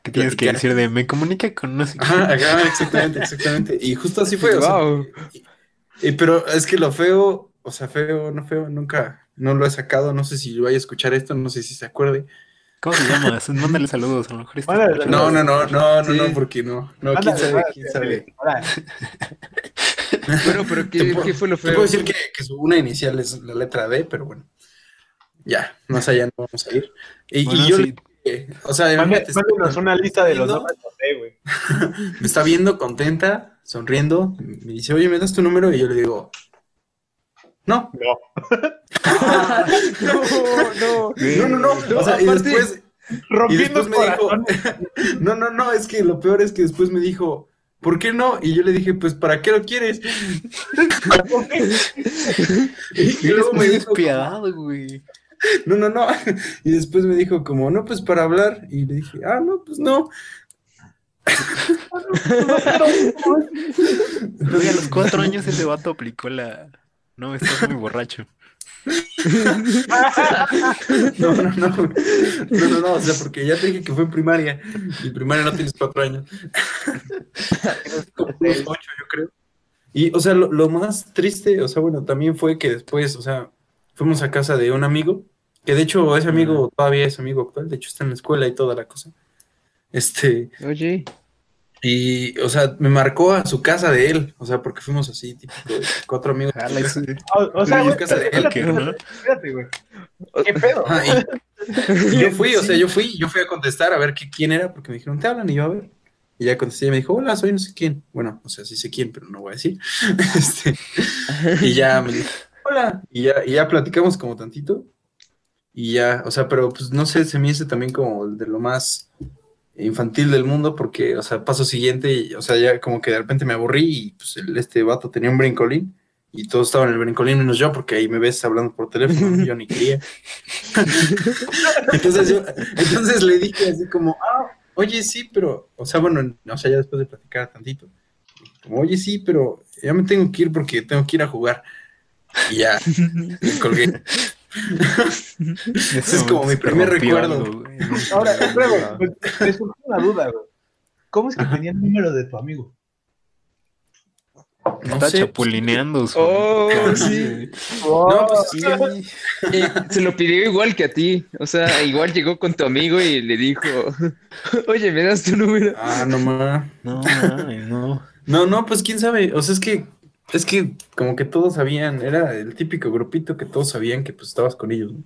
¿Qué tienes que decir de me comunica con no sé qué? Ajá, exactamente, exactamente. Y justo así fue, o sea, Wow. y- pero es que lo feo, o sea, feo, no feo, nunca, no lo he sacado, no sé si vaya a escuchar esto, no sé si se acuerde. ¿Cómo se llama? Mándale saludos, a lo mejor está. No, no, no, no, no, no, porque no, no, quién sabe, quién sabe. Bueno, pero Te ¿qué, puedo- qué fue lo Te feo? puedo decir que, que su una inicial es la letra D, pero bueno, ya, más allá no vamos a ir. Y, Bueno, y yo, sí. le- o sea, imagínate, Mándenos una lista de los ¿No? nombres, güey. me está viendo contenta, sonriendo, me dice, oye, ¿me das tu número? Y yo le digo, no, No. No, no. no, no, no, No, o sea, y después... Y Rompiendo después me dijo, no, no, no, es que lo peor es que después me dijo, ¿por qué no? Y yo le dije, pues, ¿para qué lo quieres? y luego me dijo, despiadado, güey. no, no, no. Y después me dijo, como, no, pues para hablar. Y le dije, ah, no, pues no. Güey, a los cuatro años ese vato aplicó la... No, estás muy borracho. No, no, no. No, no, no, o sea, porque ya te dije que fue en primaria. Y en primaria no tienes cuatro años. Como unos ocho, yo creo. Y, o sea, lo, lo más triste, o sea, bueno, también fue que después, o sea, fuimos a casa de un amigo, que de hecho ese amigo todavía es amigo actual, de hecho está en la escuela y toda la cosa. Este, Oye, y, o sea, me marcó a su casa de él, o sea, porque fuimos así, tipo, cuatro amigos. O, o sea, güey, casa de él, espérate, que no. espérate, güey. ¿Qué pedo? Y, Y yo fui, o sea, yo fui, yo fui a contestar a ver qué, quién era, porque me dijeron, te hablan, y yo a ver. Y ya contesté y me dijo, hola, soy no sé quién. Bueno, o sea, sí sé quién, pero no voy a decir. Este, y ya me dijo, hola. Y ya, y ya platicamos como tantito. Y ya, o sea, pero pues no sé, se me hizo también como de lo más infantil del mundo, porque, o sea, paso siguiente, y, o sea, ya como que de repente me aburrí y pues el- este vato tenía un brincolín. Y todos estaban en el brincolín menos yo, porque ahí me ves hablando por teléfono, y yo ni quería. entonces, yo, entonces le dije así como, ah, oye, sí, pero, o sea, bueno, o sea, ya después de platicar tantito, como, oye, sí, pero ya me tengo que ir porque tengo que ir a jugar. Y ya, me colgué. Ese es como mi primer recuerdo. Ahora, espera, güey, pues, me surgió una duda, güey. ¿Cómo es que tenía el número de tu amigo? No Está sé, chapulineando. su- Oh, sí. No, pues Sí. Y se lo pidió igual que a ti. O sea, igual llegó con tu amigo y le dijo, oye, ¿me das tu número? Ah, no más. No, mames, no. No, no, pues quién sabe. O sea, es que, es que como que todos sabían, era el típico grupito que todos sabían que pues estabas con ellos, ¿no?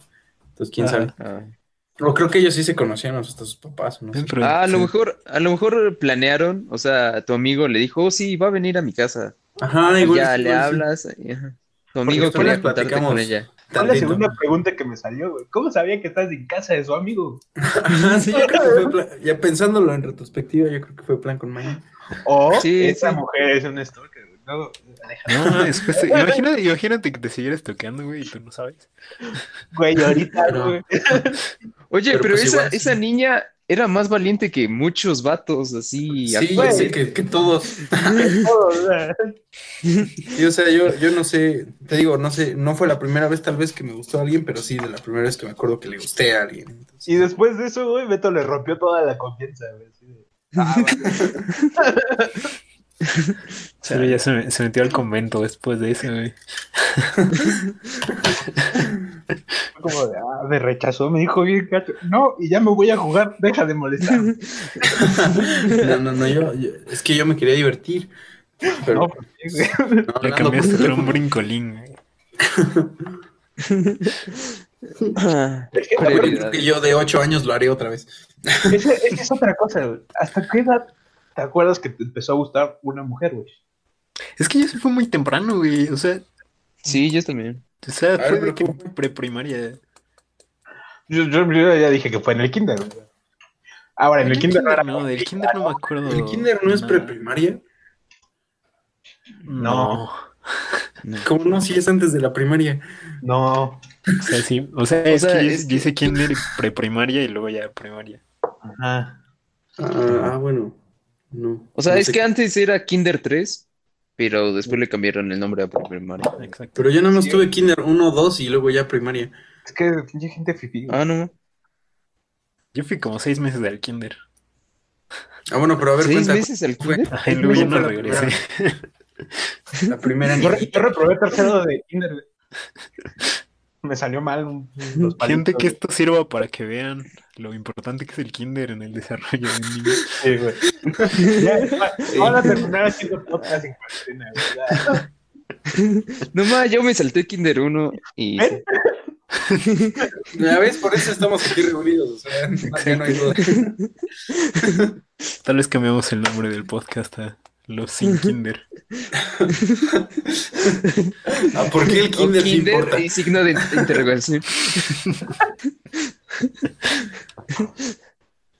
Entonces, quién Ajá. sabe. O creo que ellos sí se conocían hasta sus papás, ¿no? Pero, Ah, a lo mejor, a lo mejor planearon, o sea, tu amigo le dijo, oh, sí, va a venir a mi casa. Ajá, Y igual. ya sí, le hablas. y, ajá. Tu amigo quería platicamos. con ella. Fue la Tantito. segunda pregunta que me salió, güey. ¿Cómo sabía que estás en casa de su amigo? Ajá, sí, yo creo que fue plan- ya pensándolo en retrospectiva, yo creo que fue plan con Maya. O Sí, esa sí. mujer es un stalker. No, después, imagínate, imagínate que te siguieras toqueando, güey, y tú no sabes. Güey, ahorita, No. güey. Oye, Pero pero, pues esa, igual, sí. esa niña era más valiente que muchos vatos así. Sí, actuales. sí, que, que todos. Todo, o sea. Yo, yo no sé, te digo, no sé, no fue la primera vez tal vez que me gustó a alguien, pero sí de la primera vez que me acuerdo que le gusté a alguien. entonces. Y después de eso, güey, Beto le rompió toda la confianza, güey. así de, ah, güey. Pero ya se, me- se metió al convento después de eso, güey. Fue como de, ah, me rechazó, me dijo bien cacho. No, y ya me voy a jugar, deja de molestar. No, no, no, yo, yo- es que yo me quería divertir. Pero, No, pues, sí, güey. no, Le cambiaste por un brincolín, güey. Ah, Es que, Yo que de ocho años lo haré otra vez. esa- es otra cosa, güey. ¿Hasta qué edad te acuerdas que te empezó a gustar una mujer, güey? Es que yo sí fue muy temprano, güey. O sea, Sí, yo también. o sea, ver, fue de que ¿cómo fue? Yo, preprimaria. yo- yo ya dije que fue en el kinder, güey. Ahora, en el kinder no era no, del kinder no me acuerdo. ¿El kinder no es preprimaria? No. ¿Cómo no? Si es antes de la primaria. No. O sea, sí. O sea, es sea, que es yo hice kinder preprimaria y luego ya primaria. Ajá. Ah, ah, bueno. No. O sea, No es sé. que antes era Kinder 3, pero después le cambiaron el nombre a primaria. Exacto. Pero yo no más Sí. tuve kinder 1, 2 y luego ya primaria. Es que pinche gente güey. Ah, no. Yo fui como seis meses del kinder. Ah, bueno, pero a ver, ¿Seis cuenta. meses al fue kinder? Ajá, y luego ya ¿Cómo no regresé. La primera Yo, yo reprobé tercero de kinder. Me salió mal un- los Gente, que esto sirva para que vean lo importante que es el kinder en el desarrollo de un niño. Sí, güey. Ya, va- Van a terminar haciendo podcast en cuarentena, ya. No más, yo me salté Kinder 1 y... ¿Eh? Ya ves, por eso estamos aquí reunidos. O sea, no hay duda. Tal vez cambiamos el nombre del podcast a Los Sin Kinder. Ah, ¿por qué el o kinder, sí Kinder importa? y signo de interrogación.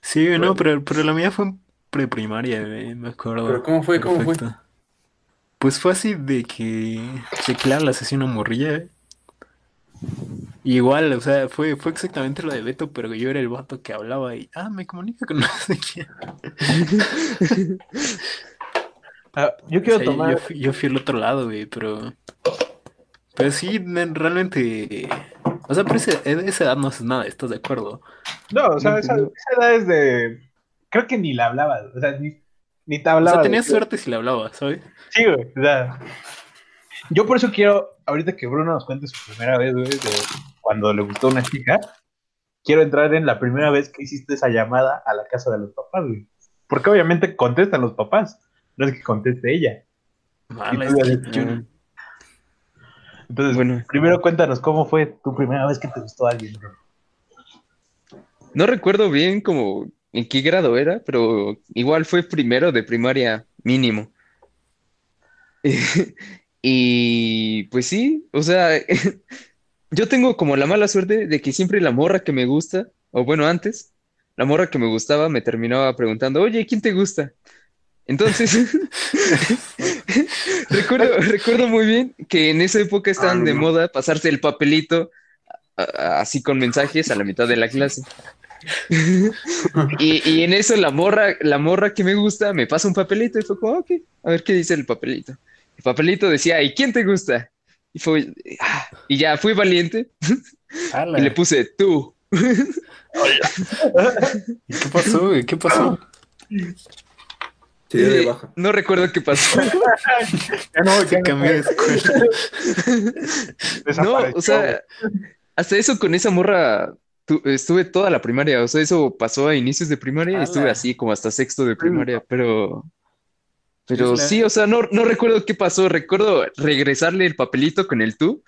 Sí, no, pero, pero la mía fue en preprimaria, güey, me acuerdo. ¿Pero cómo fue? ¿Cómo fue? Perfecto. Pues fue así de que, de que le hablas así a una morrilla. Y Igual, o sea, fue, fue exactamente lo de Beto, pero yo era el vato que hablaba y, ah, me comunica con no sé quién. Ah, yo quiero O sea, yo- tomar. yo, fui, yo fui al otro lado, güey, pero... Pero sí, ne- realmente... O sea, pero ese- esa edad no haces nada, ¿estás de acuerdo? No, o sea, No, esa, no. esa edad es de. Creo que ni la hablabas. O sea, ni, ni te O hablaba. sea, de- tenías suerte si le hablaba, ¿sabes? Sí, güey. O sea, yo por eso quiero, ahorita que Bruno nos cuente su primera vez, güey, de cuando le gustó una chica, quiero entrar en la primera vez que hiciste esa llamada a la casa de los papás, güey. Porque obviamente contestan los papás, no es que conteste ella. Mala, tú es ya que ves- yo- Entonces, Bueno. primero cuéntanos cómo fue tu primera vez que te gustó alguien, bro. no recuerdo bien como en qué grado era, pero igual fue primero de primaria mínimo. Y pues sí, o sea, yo tengo como la mala suerte de que siempre la morra que me gusta, o bueno, antes, la morra que me gustaba me terminaba preguntando, oye, ¿quién te gusta? Entonces, recuerdo, recuerdo muy bien que en esa época estaban Ah, de no. moda pasarse el papelito a- a- así con mensajes a la mitad de la clase. Y, y en eso la morra, la morra que me gusta me pasa un papelito y fue como, ok, a ver qué dice el papelito. El papelito decía, ¿y quién te gusta? Y fue, ah, y ya fui valiente y le puse tú. ¿Y qué pasó? ¿Qué pasó? De Eh, baja. No recuerdo qué pasó. Ya no, ya Cambié de escuela. No, o sea, hasta eso con esa morra tu- estuve toda la primaria, o sea, eso pasó a inicios de primaria y estuve así como hasta sexto de primaria, pero pero sí, o sea, no, no recuerdo qué pasó, recuerdo regresarle el papelito con el tú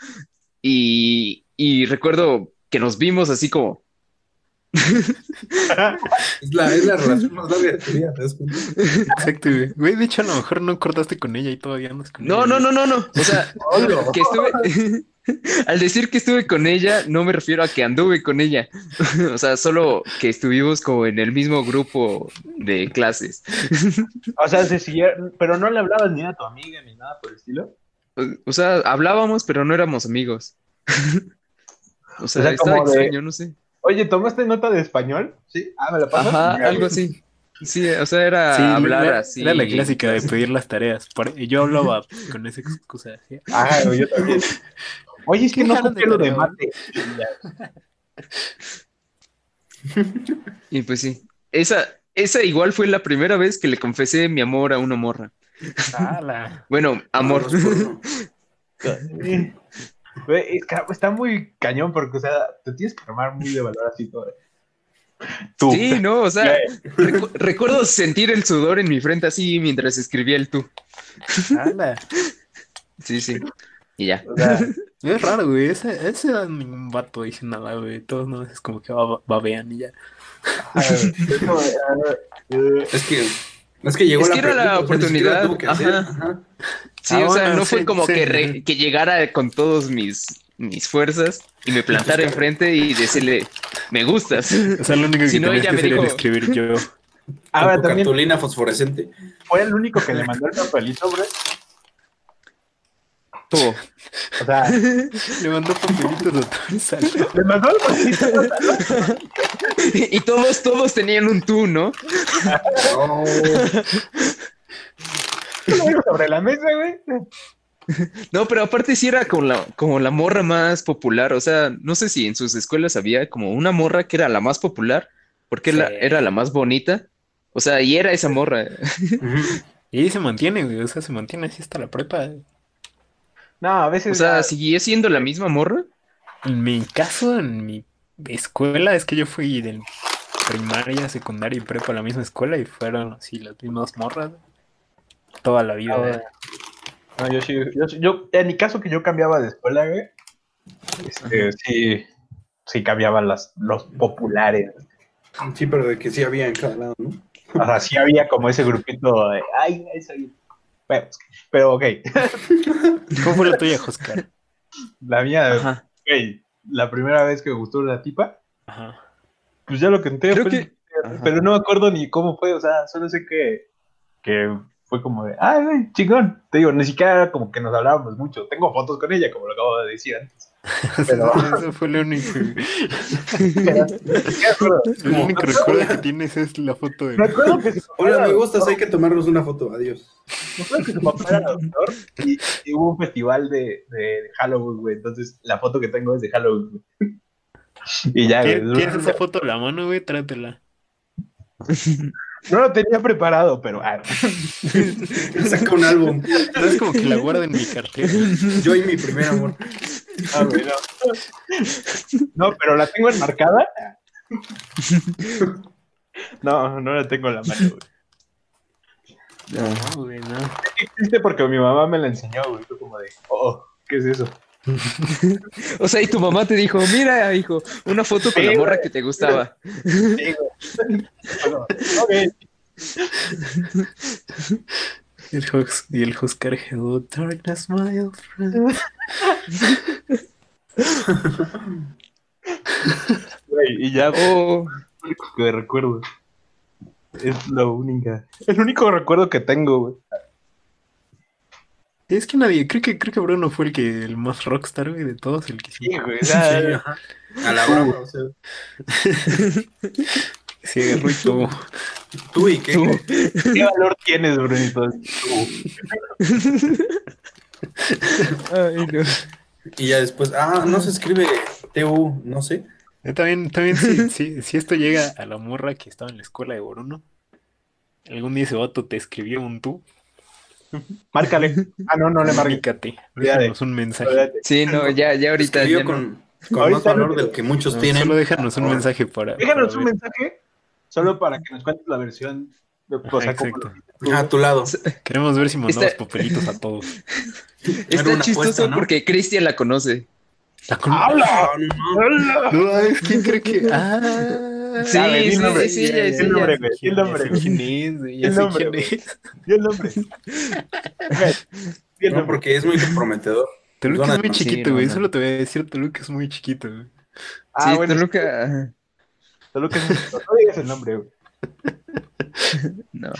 y, y recuerdo que nos vimos así como, Es la, es la relación más larga de tu vida, ¿te das cuenta? Exacto, güey. Güey, de hecho, a lo mejor no cortaste con ella y todavía andas con no, ella. no, no, no, no, o sea, que estuve, al decir que estuve con ella, no me refiero a que anduve con ella, o sea, solo que estuvimos como en el mismo grupo de clases. O sea, se siguieron, pero no le hablabas ni a tu amiga ni nada por el estilo. O, o sea, hablábamos, pero no éramos amigos. O sea, O sea, estaba de- extraño, no sé. Oye, ¿tomaste nota de español? Sí. Ah, me la pasas. Ajá, algo así. Sí, o sea, era Sí, hablar era, así. era la clásica de pedir las tareas. Yo hablaba con esa excusa. ¿sí? Ajá, güey, yo también. Oye, es que ¿Qué no copié lo de mate. Y pues sí. Esa, esa igual fue la primera vez que le confesé mi amor a una morra. Ala. Bueno, amor. Está muy cañón porque, o sea, te tienes que tomar muy de valor así todo. Tú. Sí, no, o sea, recu- recuerdo sentir el sudor en mi frente así mientras escribía el tú. Sí, sí. Y ya. o sea, Es raro, güey. Ese, ese ningún vato dice nada, güey. Todos no es como que ba- babean y ya. es ah, eh, Es que, es que llegó Es la que era oportunidad, tuvo que hacer, ajá. ajá. Sí, Ah, o sea, bueno, no fue sí, como sí, que, re- que llegara con todos mis, mis fuerzas y me plantara enfrente y decirle, me gustas. O sea, lo único que Si no, ella que me dijo- escribir yo. Ahora Con tu también cartulina fosforescente. fue el único que le mandó el papelito, bro. Tú. O sea, Le mandó papelitos a todo el salón. le mandó el papelito. Y todos, todos tenían un tú, ¿no? No. Lo digo sobre la mesa, güey. No, pero aparte sí era como la, como la morra más popular. O sea, no sé si en sus escuelas había como una morra que era la más popular, porque la- era la más bonita. O sea, y era esa morra. Y se mantiene, güey. O sea, se mantiene así hasta la prepa. No, a veces. O sea, ya- ¿seguía siendo la misma morra? En mi caso, en mi escuela, es que yo fui de primaria, secundaria y prepa a la misma escuela y fueron así las mismas morras. Toda la vida. Ah, bueno. No, yo sí, yo, sí- yo- en mi caso que yo cambiaba de escuela, güey, este, sí, sí cambiaban las, los populares. Sí, pero de que sí había en cada lado, ¿no? O sea, sí había como ese grupito de, ay, ay, soy... Bueno, pero ok, ¿Cómo fue la tuya, Oscar? la mía, ok, la primera vez que me gustó una tipa, Ajá. pues ya lo conté, Creo que- pero no me acuerdo ni cómo fue, o sea, solo sé que, que fue como de, ay, güey, chingón. Te digo, ni siquiera era como que nos hablábamos mucho. Tengo fotos con ella, como lo acabo de decir antes. Pero- Eso fue lo único. El único recuerdo que tienes es la foto de. Me acuerdo que su papá Hola, me gustas, hay que tomarnos una foto. Adiós. Me acuerdo que su papá era doctor y, y hubo un festival de, de, Halloween, güey. Entonces, la foto que tengo es de Halloween, güey. Y ya. ¿Tienes esa foto a la mano, güey? Trátela. No lo tenía preparado, pero. ah, Saca un álbum. No es como que la guardo en mi cartera. Yo y mi primer amor. ah, güey, no. No, pero la tengo enmarcada. No, no la tengo en la mano, güey. No, güey, no. Existe porque mi mamá me la enseñó, güey. Fue como de, oh, ¿qué es eso? O sea, y tu mamá te dijo, mira, hijo, una foto con Sí, la morra güey. que te gustaba. Sí, güey. Bueno, ok. Y el, Hus- y el Huskar Hello Darkness, my old friend. Güey, y ya Oh, lo único que recuerdo. Es la única. El único recuerdo que tengo, güey. Es que nadie, creo que, creo que Bruno fue el que el más rockstar, güey, de todos, el que sí, Sí, güey. Sí, sea, ajá. A la brava, o sea. se agarró y todo. Tú y qué. tú. ¿Qué valor tienes, Brunito? Ay, no. Y ya después, ah, no se escribe TU, no sé. Yo también, también si, si, si esto llega a la morra que estaba en la escuela de Boruno, algún día ese vato te escribió un tú, Márcale. Ah, no, no le marques. déjanos un mensaje. Sí, no, ya, ya ahorita. Escribió ya no. con, con Ahorita más valor no. del que muchos No, tienen. solo déjanos un mensaje para, Déjanos para un ver. mensaje solo para que nos cuentes la versión. De, o Ajá, sea, como exacto. lo- A tu lado. Queremos ver si mandamos Está- papelitos a todos. Está una chistoso apuesta, ¿no? porque Cristian la conoce. La con- ¡Habla! Ah, que creo que. Ah, Sí, sí, sí, sí, el nombre, el nombre, El nombre, el nombre. No, nombre. porque es muy comprometedor. Toluca es muy chiquito, güey. no. Solo te voy a decir, Toluca es muy chiquito, güey. Ah, sí, bueno, Toluca. Toluca es un- No digas el nombre, güey. No,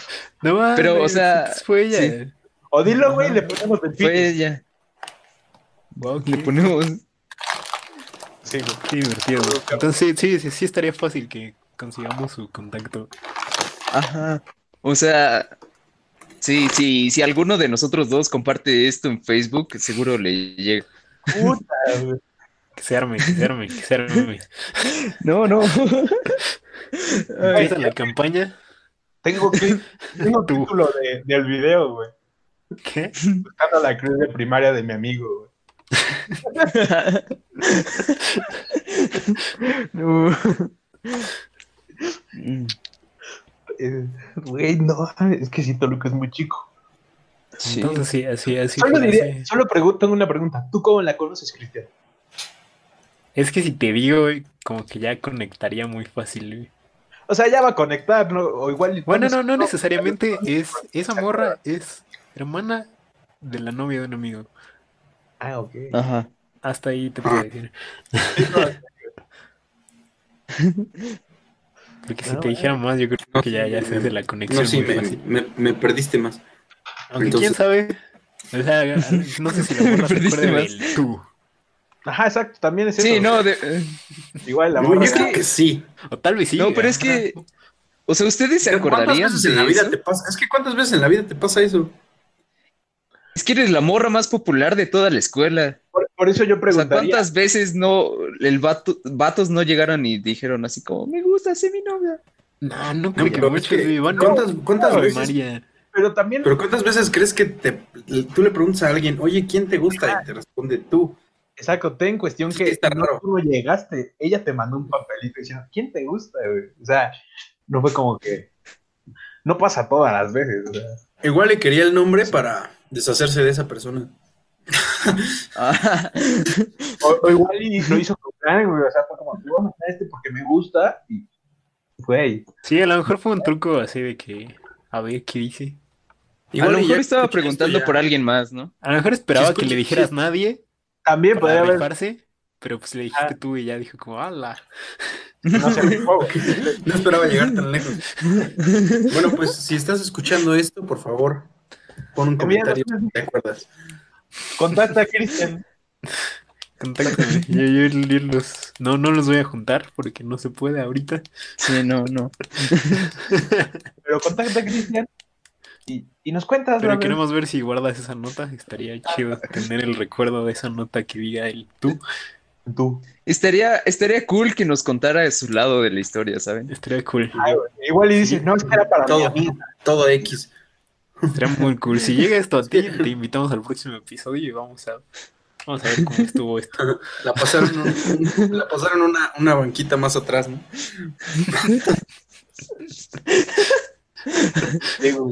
No Pero, o sea, Fue ella. sí. O dilo, güey, le ponemos el fue ella. Wow, Le ponemos. Sí, qué divertido. Entonces, sí, sí, sí estaría fácil que consigamos su contacto. Ajá. O sea, sí, sí, si alguno de nosotros dos comparte esto en Facebook, seguro le llega. Puta. Que se arme, que se arme, que se arme. No, no. Empieza la campaña. Tengo que. Tengo título de, del video, güey. ¿Qué? Buscando la cruz de primaria de mi amigo, güey. No. Güey, no, es que sí, Toluca es muy chico. Sí. Entonces, sí, así, así. Solo, diré- solo pregunto, tengo una pregunta. ¿Tú cómo la conoces, Cristian? Es que si te digo, como que ya conectaría muy fácil, güey. O sea, ya va a conectar, ¿no? O igual. Bueno, no, no necesariamente es. Esa morra es hermana de la novia de un amigo. Ah, ok. Ajá. Hasta ahí te puedo decir. Porque si No, te dijera más, yo creo que ya, ya se hace la conexión No, sí, me, me, me perdiste más. Aunque entonces- quién sabe. O sea, no sé si la morra se Perdiste acuerda más. del tú. Ajá, exacto, también es eso. Sí, no, de- eh, Igual la morra. yo creo que sí. O tal vez sí. no, pero es ajá. que, o sea, ¿ustedes se ¿Cuántas acordarían veces en la vida eso? te pasa? Es que ¿cuántas veces en la vida te pasa eso? Es que eres la morra más popular de toda la escuela. Por, por eso yo O sea, preguntaría. ¿cuántas veces no, el vato, vatos no llegaron y dijeron así como, me gusta, sé mi novia? No, no creo que pero es muchos, que, van ¿cuántas- cuántas veces? primaria. Pero también. Pero ¿cuántas veces crees que te, tú le preguntas a alguien, oye, ¿quién te gusta? Y te responde tú. Exacto, ten en cuestión Sí, que está no, raro. tú no llegaste. Ella te mandó un papelito diciendo, ¿quién te gusta, güey? O sea, no fue como que. No pasa todas las veces. O sea. Igual le quería el nombre para deshacerse de esa persona. Ah, O, o igual y lo hizo con plan, güey. O sea, fue como, te voy a mandar este porque me gusta. Y, güey. Sí, a lo mejor fue un truco así de que. A ver qué dice. a lo mejor ya estaba preguntando ya- por alguien más, ¿no? A lo mejor esperaba que le dijeras sí. nadie También podría para haber. rifarse, pero pues le dijiste tú y ya dijo como, ala. No rifó, güey. No esperaba llegar tan lejos. Bueno, pues si estás escuchando esto, por favor, pon un comentario si te acuerdas. Contacta a Cristian. Contáctame. yo, yo- yo los, no, no los voy a juntar porque no se puede ahorita. Sí, no, no. Pero contacta a Cristian. Y, y nos cuentas, Pero queremos ver si guardas esa nota. Estaría chido tener el recuerdo de esa nota que diga el tú. Tú. Estaría, estaría cool que nos contara de su lado de la historia, ¿saben? Estaría cool. Igual y dices, no, es que era para mi Todo, amiga. todo X. Muy cool. Si llega esto a ti, te invitamos al próximo episodio y vamos a, vamos a ver cómo estuvo esto. La pasaron, un- la pasaron una, una banquita más atrás, ¿no? Digo,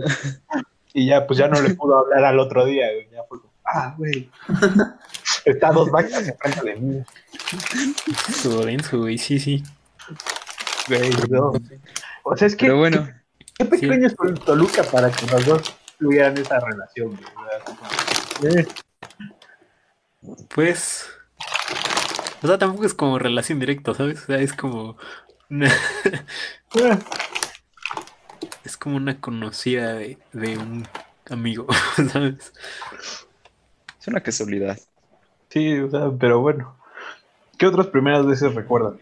y ya, pues ya no le pudo hablar al otro día. Ya fue como, ah, güey. Está a dos bancas enfrente de mí. Denso, güey, sí, sí. Güey, no. O sea, es que Pero bueno, qué pequeño es Tol- Toluca para que los dos tuvieran esa relación. eh, Pues. O sea, tampoco es como relación directa, ¿sabes? O sea, es como. Una, es como una conocida de, de un amigo, ¿sabes? es una casualidad. Sí, o sea, pero bueno. ¿Qué otras primeras veces recuerdan?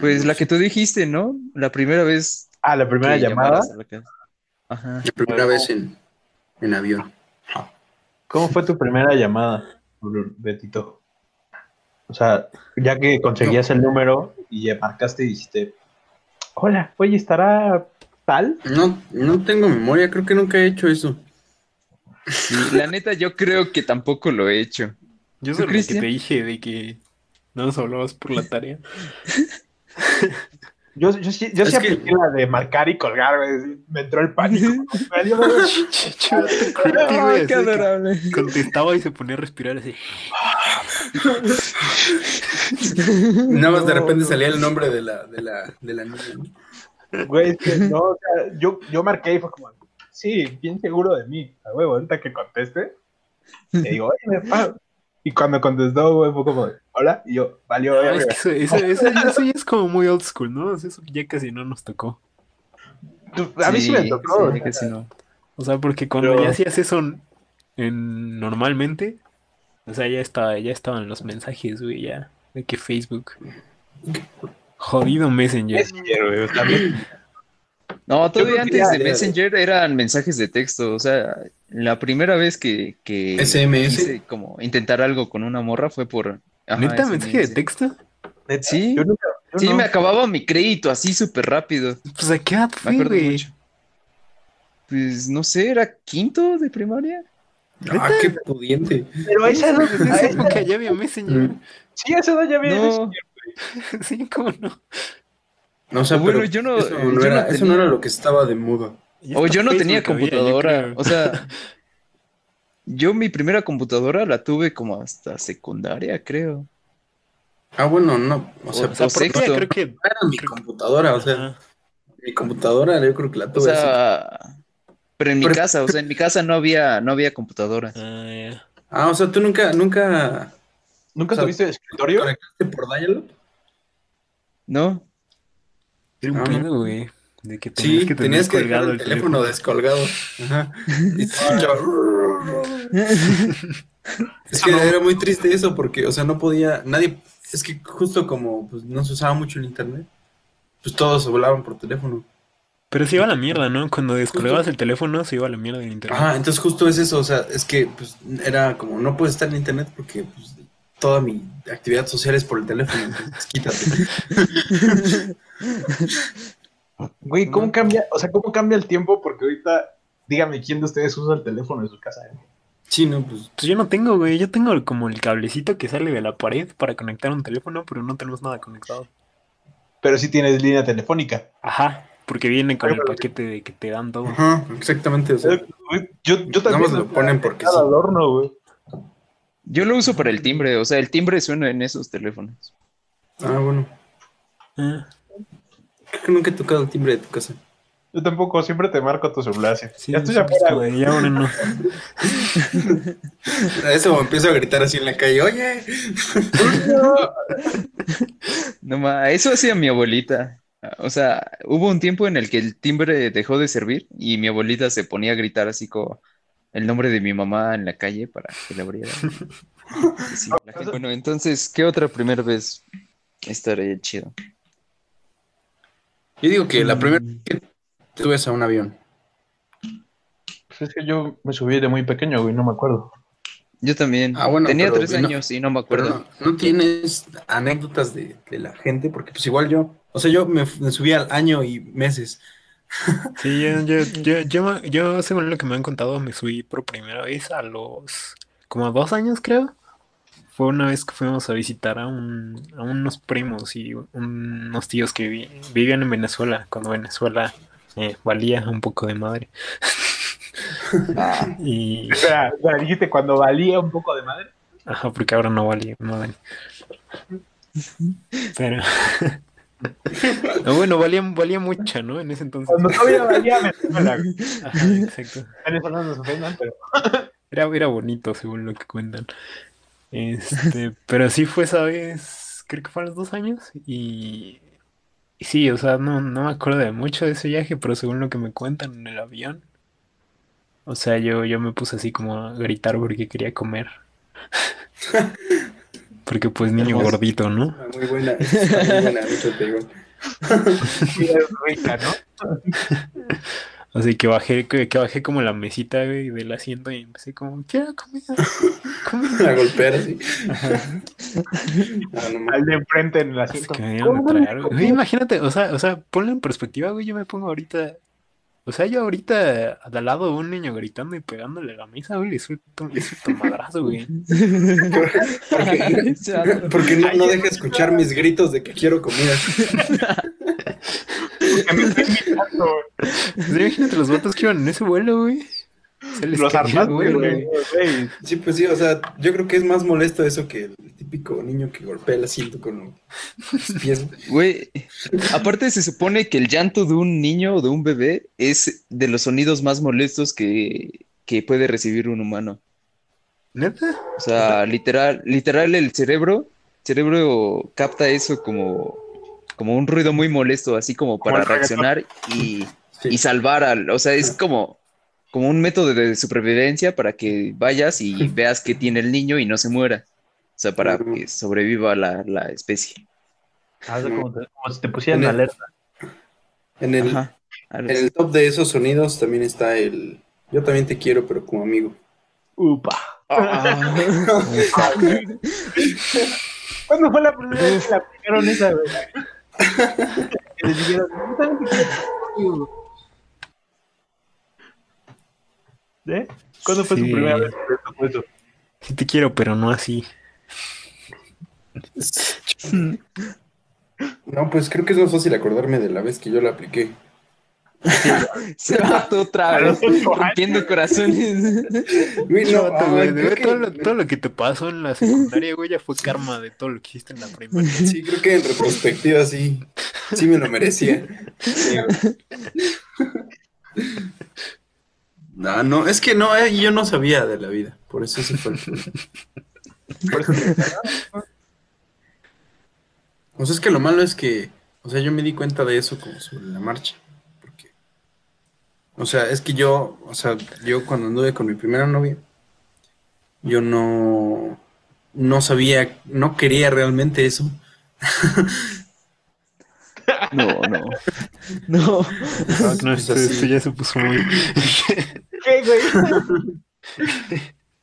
Pues la que tú dijiste, ¿no? La primera vez Ah, la primera llamada. Ajá. La primera vez en, en avión. ¿Cómo fue tu primera llamada, Betito? O sea, ya que conseguías el número y ya marcaste y dijiste, hola, oye, ¿estará tal? No, no tengo memoria, creo que nunca he hecho eso. La neta, yo creo que tampoco lo he hecho. Yo ¿Tú, solo que te dije de que no nos hablabas por la tarea. Yo, yo, sí- yo sí que- apliqué la de marcar y colgar, güey. Me entró el pánico. Ay, qué adorable. Contestaba y se ponía a respirar así. Nada más de repente no. salía el nombre de la, de la, de la niña. Güey, es que no, o sea, yo, yo marqué y fue como, sí, bien seguro de mí. A huevo, ahorita que conteste, le digo, oye, me pa-". Y cuando contestó, güey, fue como, hola, y yo, valió, No, es que eso, eso, eso, eso ya es como muy old school, ¿no? Eso ya casi no nos tocó. A mí sí, me tocó. sí, no. O sea, porque cuando Pero- ya hacías eso en, normalmente, o sea, ya estaba, ya estaban los mensajes, güey, ya. De que Facebook. Jodido Messenger. Messenger, güey, me- No, todavía antes ya- de Messenger eran mensajes de texto. O sea, la primera vez que, que SMS. como intentar algo con una morra fue por. ajá, ¿Neta SMS. mensaje de texto? neta, Sí. yo nunca- yo Sí, no. me acababa mi crédito así súper rápido. Pues a qué edad Me fue, acuerdo güey. mucho. Pues no sé, era quinto de primaria. Ah, qué pudiente. Pero a esa edad, Desde esa esa- época ya había Messenger. sí, a esa edad ya había No. Messenger. Sí, cómo no. No, o sea, Bueno, pero yo no- eso, no yo era, no eso no tenía- era lo que estaba de moda. O yo no tenía Facebook computadora. O sea, yo mi primera computadora la tuve como hasta secundaria, creo. Ah, bueno, no. O sea, O O sea, o sexto. creo que. era mi computadora, o sea, Ajá. mi computadora yo creo que la O tuve así. sea, pero en mi Pero- casa, o sea, en mi casa no había, no había computadoras. Ah. Ah, o sea, tú nunca, nunca ¿Nunca O sea, tuviste escritorio? conectaste por Dial-up? ¿No? Era un Ah, pedo, güey. De que tenías Sí, que tener tenías que dejar el teléfono descolgado. Ajá. Y Es que era muy triste eso porque, o sea, no podía, nadie, es que justo como pues, no se usaba mucho el internet, pues todos hablaban por teléfono. Pero se iba a la mierda, ¿no? Cuando descolgabas el teléfono, se iba a la mierda el internet. Ajá, entonces justo es eso, o sea, es que pues era como, no puedes estar en internet porque pues, toda mi actividad social es por el teléfono, entonces quítate. Güey, ¿cómo cambia? O sea, ¿cómo cambia el tiempo? Porque ahorita, dígame, ¿quién de ustedes usa el teléfono en su casa? Sí, no, pues, Pues yo no tengo, güey. Yo tengo como el cablecito que sale de la pared para conectar un teléfono, pero no tenemos nada conectado. Pero sí tienes línea telefónica. Ajá, porque viene con el Pero- paquete de que te dan todo. ajá, exactamente, o sea, Eh, güey, Yo, yo Nada también más lo ponen porque sí. al horno, güey. Yo lo uso para el timbre, o sea, el timbre suena en esos teléfonos. ah, bueno, Ah, creo que nunca he tocado el timbre de tu casa. Yo tampoco, siempre te marco tu celular. sí, ya estoy sí, afuera, güey. ya ahora no. A eso empiezo a gritar así en la calle, oye, No ma, eso hacía mi abuelita. O sea, hubo un tiempo en el que el timbre dejó de servir y mi abuelita se ponía a gritar así como el nombre de mi mamá en la calle para que le abriera. Y sí, la gente- Bueno, entonces, ¿qué otra primera vez estaría chido? Yo digo que la primera vez que te subes a un avión. Pues es que yo me subí de muy pequeño, güey, no me acuerdo. Yo también. Ah, bueno, Tenía pero tres no- años y no me acuerdo. no, no tienes anécdotas de, de la gente, porque pues igual yo, o sea, yo me, me subí al año y meses. Sí, yo, yo, yo, yo, yo, según lo que me han contado, me subí por primera vez a los como dos años, creo. Fue una vez que fuimos a visitar a, un, a unos primos y unos tíos que vivían en Venezuela, cuando Venezuela eh, valía un poco de madre. Ah, Y Espera, espera, dijiste cuando valía un poco de madre. Ajá, porque ahora no valía, vale. Pero. No, bueno, valía, valía mucho, ¿no? En ese entonces. Cuando todavía valía Venezuela. Ajá, exacto. Venezolanos nos ofendan, pero. Era, era bonito, según lo que cuentan. Este, pero sí fue esa vez, creo que fue a los dos años. Y, y sí, o sea, no, no me acuerdo de mucho de ese viaje, pero según lo que me cuentan en el avión. O sea, yo, yo me puse así como a gritar porque quería comer. Porque pues niño Hermoso. gordito, ¿no? Ah, Muy buena, está muy buena, te digo. Rica, ¿no? Así que bajé, que, que bajé como la mesita, güey, del asiento y empecé como, quiero comida, comida. A golpear así. Ah, no. Al de enfrente en el asiento. que me iban a traer, güey. Güey, imagínate, o sea, o sea, ponlo en perspectiva, güey, yo me pongo ahorita, o sea, yo ahorita al lado de un niño gritando y pegándole a la mesa, güey, le suelto, le suelto madrazo, güey. Porque, porque no, no deja escuchar mis gritos de que quiero comida. Que me estoy invitando, imagínate los vatos que iban en ese vuelo, güey. Los el vuelo, güey. güey. Sí, pues sí, o sea, yo creo que es más molesto eso que el típico niño que golpea el asiento con los pies. Güey, aparte se supone que el llanto de un niño o de un bebé es de los sonidos más molestos que, que puede recibir un humano. ¿Neta? O sea, literal, literal el cerebro, cerebro capta eso como, como un ruido muy molesto, así como para reaccionar y, Sí. y salvar al, o sea, es como, como un método de supervivencia para que vayas y veas qué tiene el niño y no se muera. O sea, para que sobreviva la, la especie. De como, te- como si te pusieran En el- alerta. En el, Ajá. en el top de esos sonidos también está el Yo también te quiero, pero como amigo. Upa. Ah. ¿Cuándo fue la primera vez que la aplicaron esa, güey? ¿Eh? ¿Cuándo fue Sí. su primera vez eso? Sí te quiero, pero no así. No, pues creo que es más fácil acordarme de la vez que yo la apliqué. Se va tú otra vez, rompiendo corazones. Güey, no, güey, que- todo, lo, todo lo que te pasó en la secundaria, güey, ya fue karma de todo lo que hiciste en la primaria. Sí, creo que en retrospectiva sí, sí me lo merecía. No, no, es que no, eh, yo no sabía de la vida, por eso sí fue el. Por eso te- O sea, es que lo malo es que, o sea, yo me di cuenta de eso como sobre la marcha, o sea, es que yo, o sea, yo cuando anduve con mi primera novia, yo no, no sabía, no quería realmente eso. No, no. No. No, no, Pues esto, así. esto ya se puso muy... ¿Qué, güey?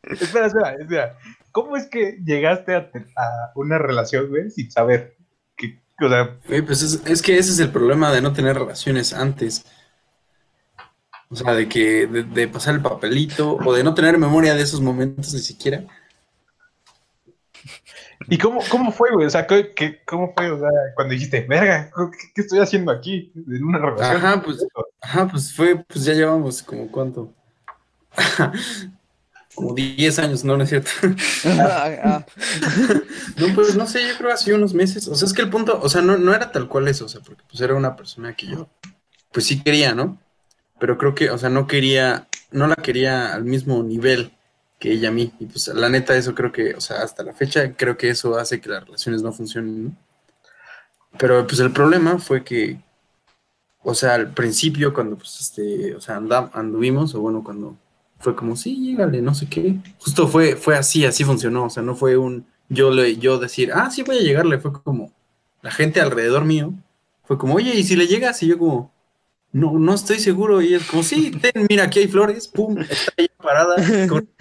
espera, espera, espera. ¿Cómo es que llegaste a, una relación, güey, sin saber? Que, o sea, Güey, pues es, es que ese es el problema de no tener relaciones antes. O sea, de que, de, de pasar el papelito, o de no tener memoria de esos momentos ni siquiera. ¿y cómo, cómo fue, güey? O sea, ¿qué, qué- cómo fue, o sea, cuando dijiste, verga, ¿qué, qué estoy haciendo aquí? En una relación. Ajá, pues, ajá, pues fue, pues ya llevamos como cuánto. como 10 años, no, no es cierto. No, pues no sé, yo creo hace unos meses. O sea, es que el punto, o sea, no, no era tal cual eso, o sea, porque pues era una persona que yo, pues sí quería, ¿no? Pero creo que, o sea, no quería, no la quería al mismo nivel que ella a mí. Y pues la neta, eso creo que, o sea, hasta la fecha, creo que eso hace que las relaciones no funcionen, ¿no? Pero pues el problema fue que, o sea, al principio, cuando pues este, o sea, andam- anduvimos, o bueno, cuando fue como, sí, llégale, no sé qué. Justo fue, fue así, así funcionó. O sea, no fue un yo le, yo decir, ah, sí voy a llegarle. Fue como la gente alrededor mío. Fue como, oye, ¿y si le llegas? Y yo como, no, no estoy seguro. Y es como, sí, ten, mira, aquí hay flores, pum, está ahí parada. con-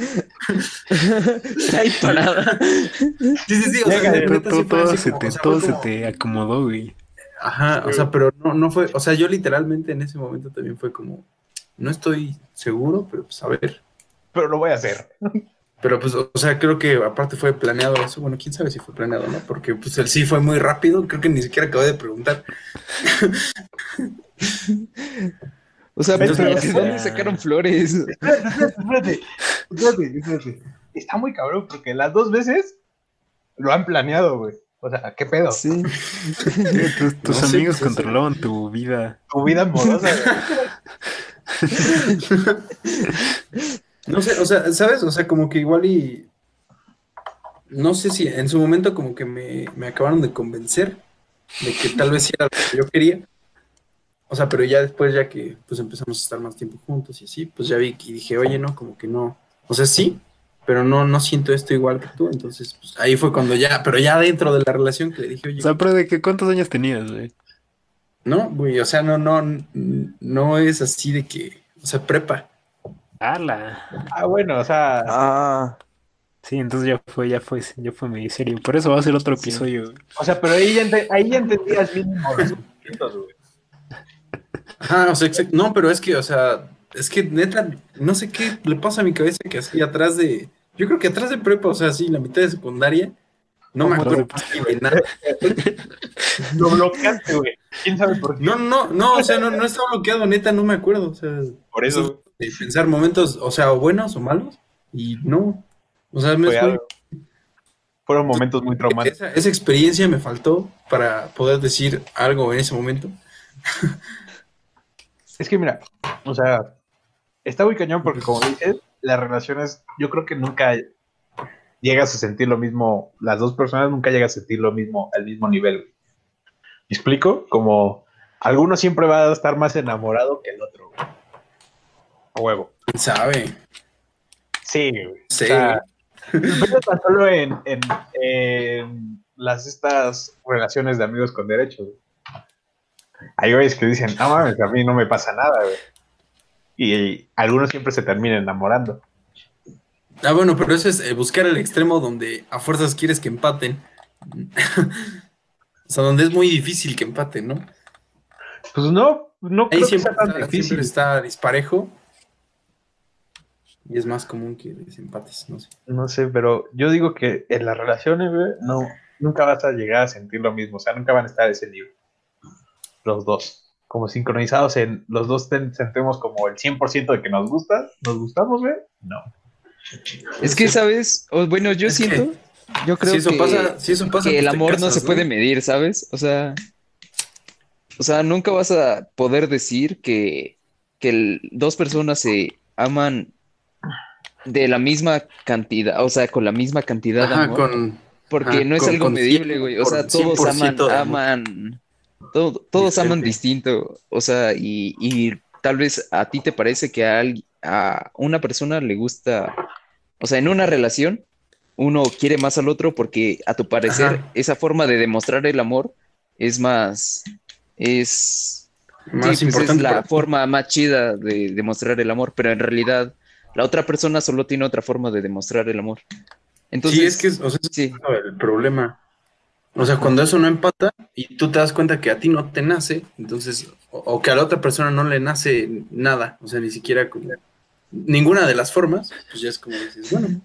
Está ahí parada. Sí, sí, sí, o sea, de todo sí todo se como- te, o sea, todo se te acomodó, güey. Ajá, o sea, pero no, no fue, o sea, yo literalmente en ese momento también fue como, no estoy seguro, pero pues a ver. Pero lo voy a hacer. Pero pues, o sea, creo que aparte fue planeado eso. Bueno, quién sabe si fue planeado, ¿no? Porque pues el sí fue muy rápido. Creo que ni siquiera acabé de preguntar. O sea, pero ¿de dónde sacaron flores? Espérate, espérate, espérate, está muy cabrón porque las dos veces lo han planeado, güey. O sea, ¿qué pedo? Sí. Tus, tus No sé, amigos pues, controlaban tu vida. Tu vida amorosa, güey. No sé, o sea, ¿sabes? O sea, como que igual y... No sé si en su momento como que me, me acabaron de convencer de que tal vez sí era lo que yo quería. O sea, pero ya después, ya que pues empezamos a estar más tiempo juntos y así, pues ya vi y dije, oye, no, como que no. O sea, sí, pero no, no siento esto igual que tú. Entonces, pues ahí fue cuando ya, pero ya dentro de la relación que le dije, oye, O sea, pero de que cuántos años tenías, güey. no, güey, o sea, no, no, no es así de que, o sea, prepa. ¡Hala! Ah, bueno, o sea, Ah, Sí, entonces ya fue, ya fue, ya fue medio serio. Por eso va a ser otro Sí. episodio. güey. o sea, pero ahí ya, ente- ahí ya entendías mínimo güey. Ajá, o sea, exacto. No, pero es que, o sea, es que neta, no sé qué le pasa a mi cabeza que así atrás de. Yo creo que atrás de prepa, o sea, así, la mitad de secundaria, no me ¿Cómo acuerdo de nada. Lo bloqueaste, güey. ¿Quién sabe por qué? No, no, no, o sea, no, no estaba bloqueado, neta, no me acuerdo. O sea, Por eso, de pensar momentos, o sea, o buenos o malos, y no. O sea, me fue fueron momentos muy traumáticos. esa, esa experiencia me faltó para poder decir algo en ese momento. Es que mira, o sea, está muy cañón porque como dices, las relaciones, yo creo que nunca llegas a sentir lo mismo, las dos personas nunca llegan a sentir lo mismo al mismo nivel. ¿Me explico? Como alguno siempre va a estar más enamorado que el otro. güey. A huevo. ¿Quién sabe? Sí, güey. Sí, O sea, tan solo en, en- en las estas relaciones de amigos con derechos. Hay güeyes que dicen, no mames, a mí no me pasa nada, güey. Y, algunos siempre se terminan enamorando. Ah, bueno, pero eso es eh, buscar el extremo donde a fuerzas quieres que empaten. o sea, donde es muy difícil que empaten, ¿no? Pues no, no Ahí creo que siempre sea tan está, difícil. siempre está disparejo. Y es más común que desempates, no sé. No sé, pero yo digo que en las relaciones, güey, no, nunca vas a llegar a sentir lo mismo. O sea, nunca van a estar a ese nivel. Los dos. Como sincronizados en los dos ten- sentemos como el 100% de que nos gusta. ¿Nos gustamos, güey? No. es que, ¿sabes? O, bueno, yo Es que siento, yo creo si eso que, pasa, si eso pasa, que el amor no se puede medir, ¿sabes? O sea, o sea, nunca vas a poder decir que, que el- dos personas se aman de la misma cantidad, o sea, con la misma cantidad de amor. con, Porque no es con- algo con medible, 100 güey. O sea, todos 100% aman, aman, todo- todos aman distinto. O sea, y, y tal vez a ti te parece que a, a una persona le gusta, o sea, en una relación, uno quiere más al otro porque a tu parecer Ajá. esa forma de demostrar el amor es más, es, más sí, pues es importante la para ti. forma más chida de demostrar el amor, pero en realidad la otra persona solo tiene otra forma de demostrar el amor. Entonces, sí, es que, o sea, ese sí. es el problema. O sea, cuando eso no empata y tú te das cuenta que a ti no te nace, entonces, o, o que a la otra persona no le nace nada, o sea, ni siquiera ninguna de las formas, pues ya es como dices, bueno,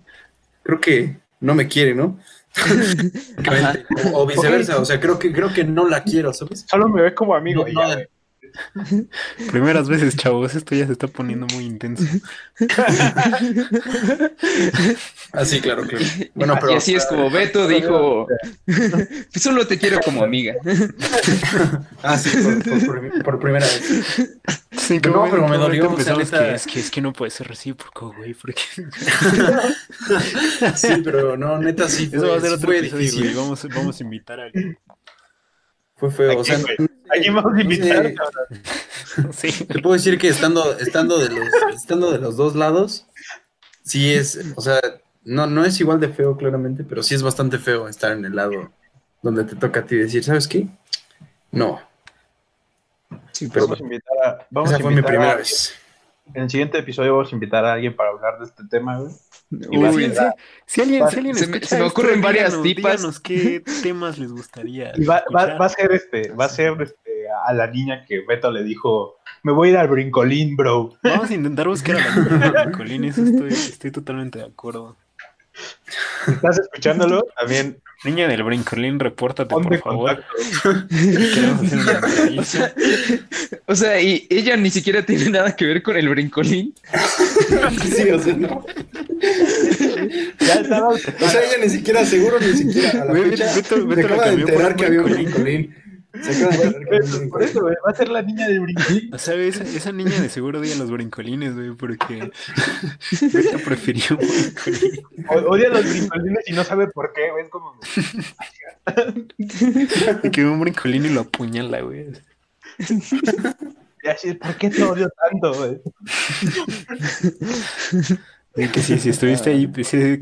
creo que no me quiere, ¿no? O, o viceversa, o sea, creo que creo que no la quiero, ¿sabes? Solo me ve como amigo. y No, ya, no, güey. Primeras veces, chavos, esto ya se está poniendo muy intenso. Así, claro, claro. Bueno, y así es como Beto dijo, solo te quiero como amiga. Ah, sí, por, por- por- por primera vez. Sí, No, como pero me dolió, o sea, neta. que es, que es que no puede ser recíproco, güey, porque Sí, pero no, neta, sí. eso va a ser otro episodio, difícil. güey. Vamos, vamos a invitar a alguien. Fue feo. ¿A O sea? ¿A quién vamos a no invitar? sé. Sí. Te puedo decir que estando, estando, de los, estando de los dos lados, sí es, o sea, no, no es igual de feo claramente, pero sí es bastante feo estar en el lado donde te toca a ti decir, ¿sabes qué? No, Sí, pero Vamos a invitar a. Vamos esa a fue mi invitar primera a- vez. En el siguiente episodio vamos a invitar a alguien para hablar de este tema, güey. Uy, sí, si alguien, si alguien se me- escucha se me esto, ocurren varias díganos- tipas. díganos qué temas les gustaría Y va, va- va a ser este, va a ser este a la niña que Beto le dijo, me voy a ir al brincolín, bro. Vamos a intentar buscar a la niña de Colín, eso estoy, estoy totalmente de acuerdo. ¿Estás escuchándolo? También Niña del brincolín, repórtate, por favor. hacer una. O sea, y ella ni siquiera tiene nada que ver con el brincolín. Sí, o sea, no. Ya estaba. O sea, ella ni siquiera, seguro, ni siquiera a la fecha, lo acaba de enterar que había un brincolín. De Por eso, güey, va a ser la niña del brincolín. O sea, esa, esa niña de seguro odia los brincolines, güey, porque Beto prefirió un brincolín. O- Odia los brincolines y no sabe por qué, güey. Es como. Que un brincolín y lo apuñala, güey. Y así, ¿por qué te odio tanto, güey? Que sí, si estuviste ahí, pues, ¿te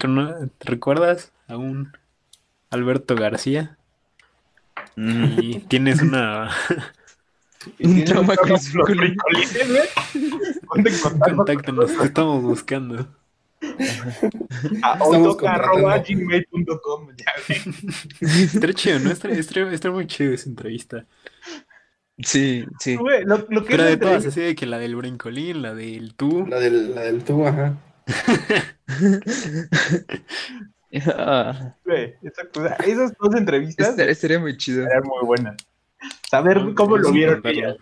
recuerdas a un Alberto García? Mm. Y tienes una Y Un trauma con los güey. Contáctanos, te estamos buscando. a güey. Está chido, ¿no? Está, está- está muy chido esa entrevista. Sí, sí. Güey, lo, lo que Pero de todas, así de que la del brincolín, la del tú. La del, la del tubo, ajá. Ah, güey, esas dos entrevistas estaría, estaría muy chido. eran muy buenas. Saber No, cómo lo sí, vieron ellas.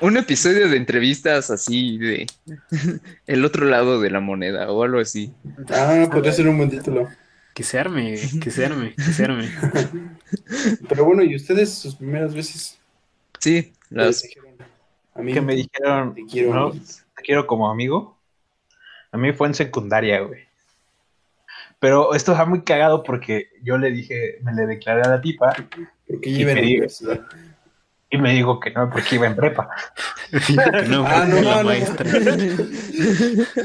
Un episodio de entrevistas así de el otro lado de la moneda o algo así. Ah, podría ser un buen título. Que se arme, que se arme, que se arme. Pero bueno, ¿y ustedes sus primeras veces? Sí, ¿qué les las dijeron? A mí Que me dijeron, te quiero. ¿no? te quiero como amigo. A mí fue en secundaria, güey. Pero esto está muy cagado porque yo le dije, me le declaré a la tipa Porque Y iba en universidad. y me dijo que no, porque iba en prepa. Dijo que no, Ah, no, no, no. maestra.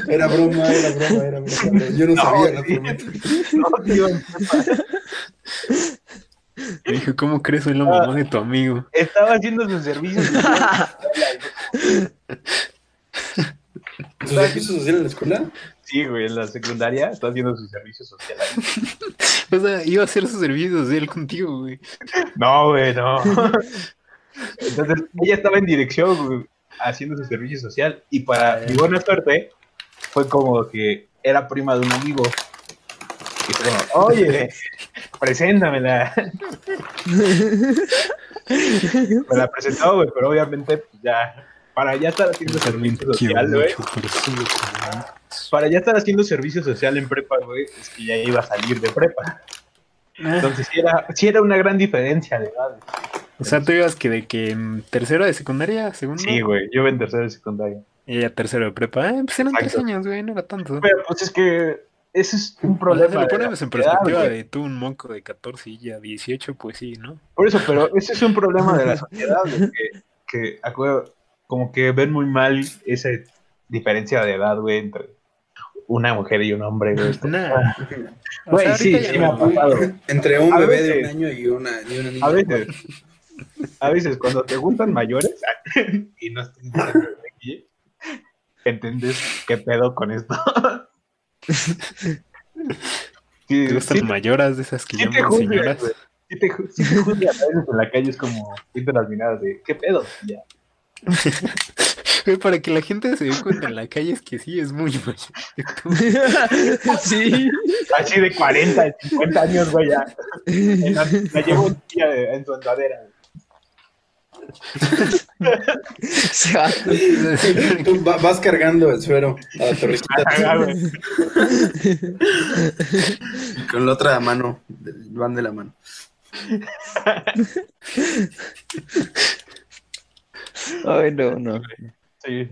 Era broma, era broma, era broma. Yo no, No, sabía la promesa. No, iba en prepa. Me dijo, ¿cómo crees? Soy la mamá de tu amigo. Estaba haciendo sus servicios. ¿Su servicio social en la escuela? Sí, güey, en la secundaria está haciendo sus servicios sociales. O sea, iba a hacer sus servicios de él contigo, güey. No, güey, no. Entonces, ella estaba en dirección, güey, haciendo su servicio social. Y para mi buena suerte, fue como que era prima de un amigo. Y fue como, oye, preséntamela. Me la presentó, güey, pero obviamente, pues, ya, para ya estar haciendo servicio social, güey, para ya estar haciendo servicio social en prepa, güey, es que ya iba a salir de prepa. Ah, Entonces, sí era, sí era una gran diferencia de edad. O sea, tú ibas que de que en tercero de secundaria, segundo. Sí, güey, yo iba en tercera de secundaria. Y ella tercero de prepa. Eh, pues eran tres años, güey, no era tanto. Pero pues es que ese es un problema. si lo ponemos en perspectiva güey. de tú, un monco de 14 y ya 18, pues sí, ¿no? Por eso, pero ese es un problema de la sociedad, de que, que acuerdo, como que ven muy mal esa diferencia de edad, güey, entre una mujer y un hombre, güey. Nah. O Güey, sea, sí, sí me ha pasado. Entre un A bebé de un año y una, y una niña. A veces, a veces cuando te gustan mayores y no estoy aquí, entiendes qué pedo con esto. Sí, ¿Te gustan sí, mayoras de esas que sí llaman señoras? sí te, sí te juzgan a veces en la calle, es como, sienten las miradas de, ¿qué pedo? Ya. Para que la gente se dé cuenta en la calle es que sí, es muy mayor. sí. Así de 40, de 50 años, güey, ya. La, la llevo un día de- en su andadera. Se va. Tú va- vas cargando el suero a la torrecita Ajá, güey. con la otra mano. Van de la mano. Ay, no, no. Sí.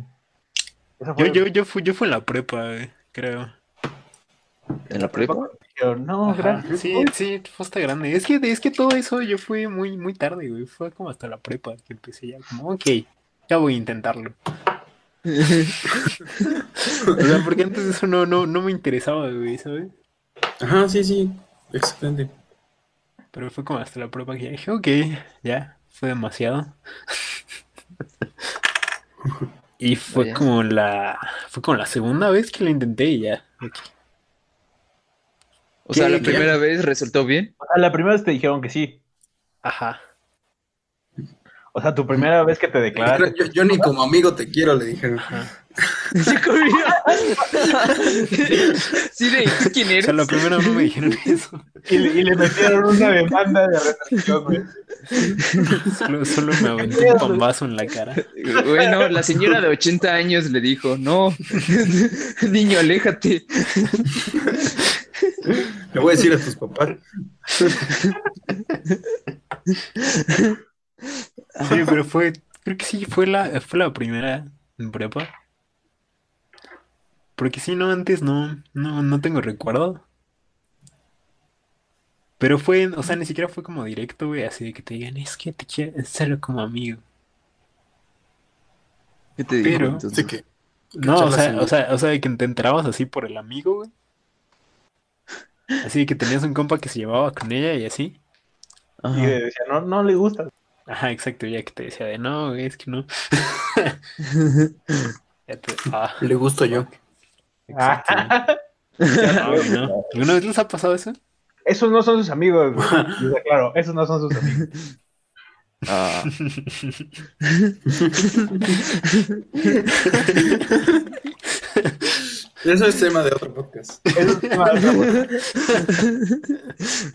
Yo, yo, yo, fui, yo fui en la prepa, güey, creo. ¿En la prepa? No, Ajá, gracias. Sí, sí, fue hasta grande. Es que, es que todo eso yo fui muy, muy tarde, güey. Fue como hasta la prepa que empecé ya como, ok, ya voy a intentarlo. O sea, porque antes eso no, no, no me interesaba, güey, ¿sabes? Ajá, sí, sí. Exactamente. Pero fue como hasta la prepa que ya dije, ok, ya, fue demasiado. Y fue Vaya. como la, fue como la segunda vez que lo intenté y ya. O sea, la primera vez resultó bien. O sea, la primera vez te dijeron que sí. Ajá. O sea, tu primera vez que te declaraste. Yo, yo ni como amigo te quiero, le dijeron. Comía. Sí, de ¿quién O eres? sea, la primera vez no me dijeron eso. Y, le- y le metieron una demanda de retención, güey. Solo, solo me aventé un pambazo en la cara. Bueno, la señora de 80 años le dijo, no, niño, aléjate. Le voy a decir a tus papás. Sí, pero fue, creo que sí, fue la, fue la primera en prepa. Porque si no, antes no, no, no tengo recuerdo. Pero fue, o sea, ni siquiera fue como directo, güey, así de que te digan, es que te quiero solo como amigo. ¿Qué te digo? Pero- entonces? Que. No, o charlas sea, o sea, o sea, de que te enterabas así por el amigo, güey. Así de que tenías un compa que se llevaba con ella y así. Ajá. Y decía, no, no le gusta. Ajá, exacto, ya que te decía de no, güey, es que no. Ya te- ah, Le gusto yo. Exacto, güey. No, güey, no. ¿Alguna vez les ha pasado eso? Esos no son sus amigos, claro, esos no son sus amigos. Ah, Eso es tema de otro podcast. Eso es tema de otra cosa.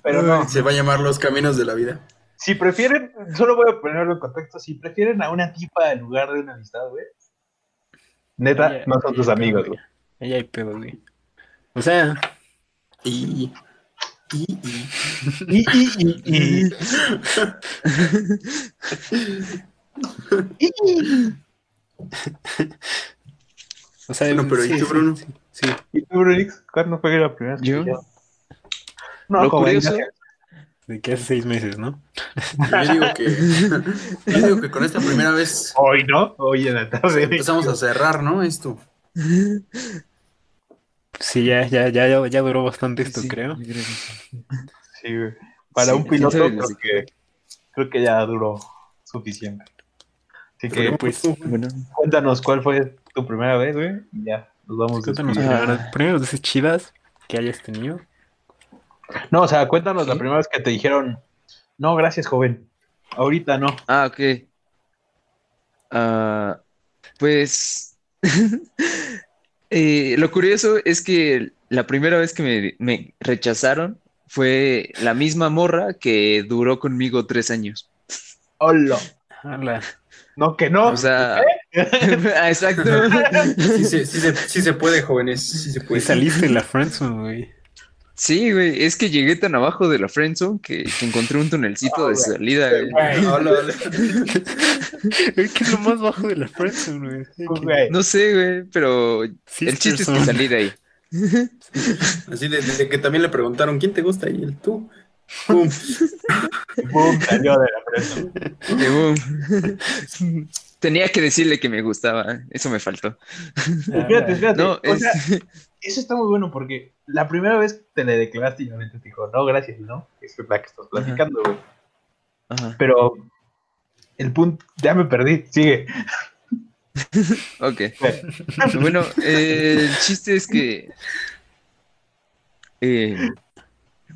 Pero no, Se va a llamar Los Caminos de la Vida. si prefieren, solo voy a ponerlo en contexto, si prefieren a una tipa en lugar de una amistad, güey. Neta, no son tus hay amigos, güey. Ahí hay pedo, güey. O sea, Y. Y. y. Y, y, y, o sea, Bueno, pero ¿y tú, sí, Bruno? Sí, sí. ¿Y tú, Brunix? ¿Cuándo fue la primera vez ¿Yo? No, Lo curioso- de que hace seis meses, ¿no? Yo digo que. Yo digo que con esta primera vez Hoy, ¿no? Hoy en la tarde. empezamos a cerrar, ¿no? Esto. Sí, ya, ya, ya, ya, ya duró bastante esto, sí, creo. yo creo que sí. Sí, güey. Para Sí, un piloto creo que, creo que ya duró suficiente. Así que Pero, pues, Bueno, cuéntanos cuál fue tu primera vez, güey. Ya, nos vamos. cuéntanos despidiendo. primero, veces chidas que hayas tenido. No, o sea, cuéntanos la primera vez que te dijeron, no, gracias, joven. Ahorita no. ah, ok. Ah, pues eh, lo curioso es que la primera vez que me, me rechazaron fue la misma morra que duró conmigo tres años. Hola. Ala. No, que no. O sea, exacto. Sí, se- sí se, sí se puede, jóvenes. Sí se Y puede. saliste de la friendzone, güey. Sí, güey, es que llegué tan abajo de la friendzone que, que encontré un tunelcito de salida, güey. Hola. Güey, ¿Qué es lo más bajo de la friendzone, güey? Que- güey. No sé, güey, pero el chiste es que salí de ahí. Así de, de que también le preguntaron quién te gusta y él tú. Pum. Boom, salió de la. De boom. Tenía que decirle que me gustaba, eso me faltó. Espérate, espérate. No, o es- sea, eso está muy bueno porque la primera vez te le declaraste y obviamente te dijo, no, gracias, ¿no? Es la que estás platicando, güey. Pero el punto, ya me perdí, sigue. ok. Bueno, eh, el chiste es que, eh,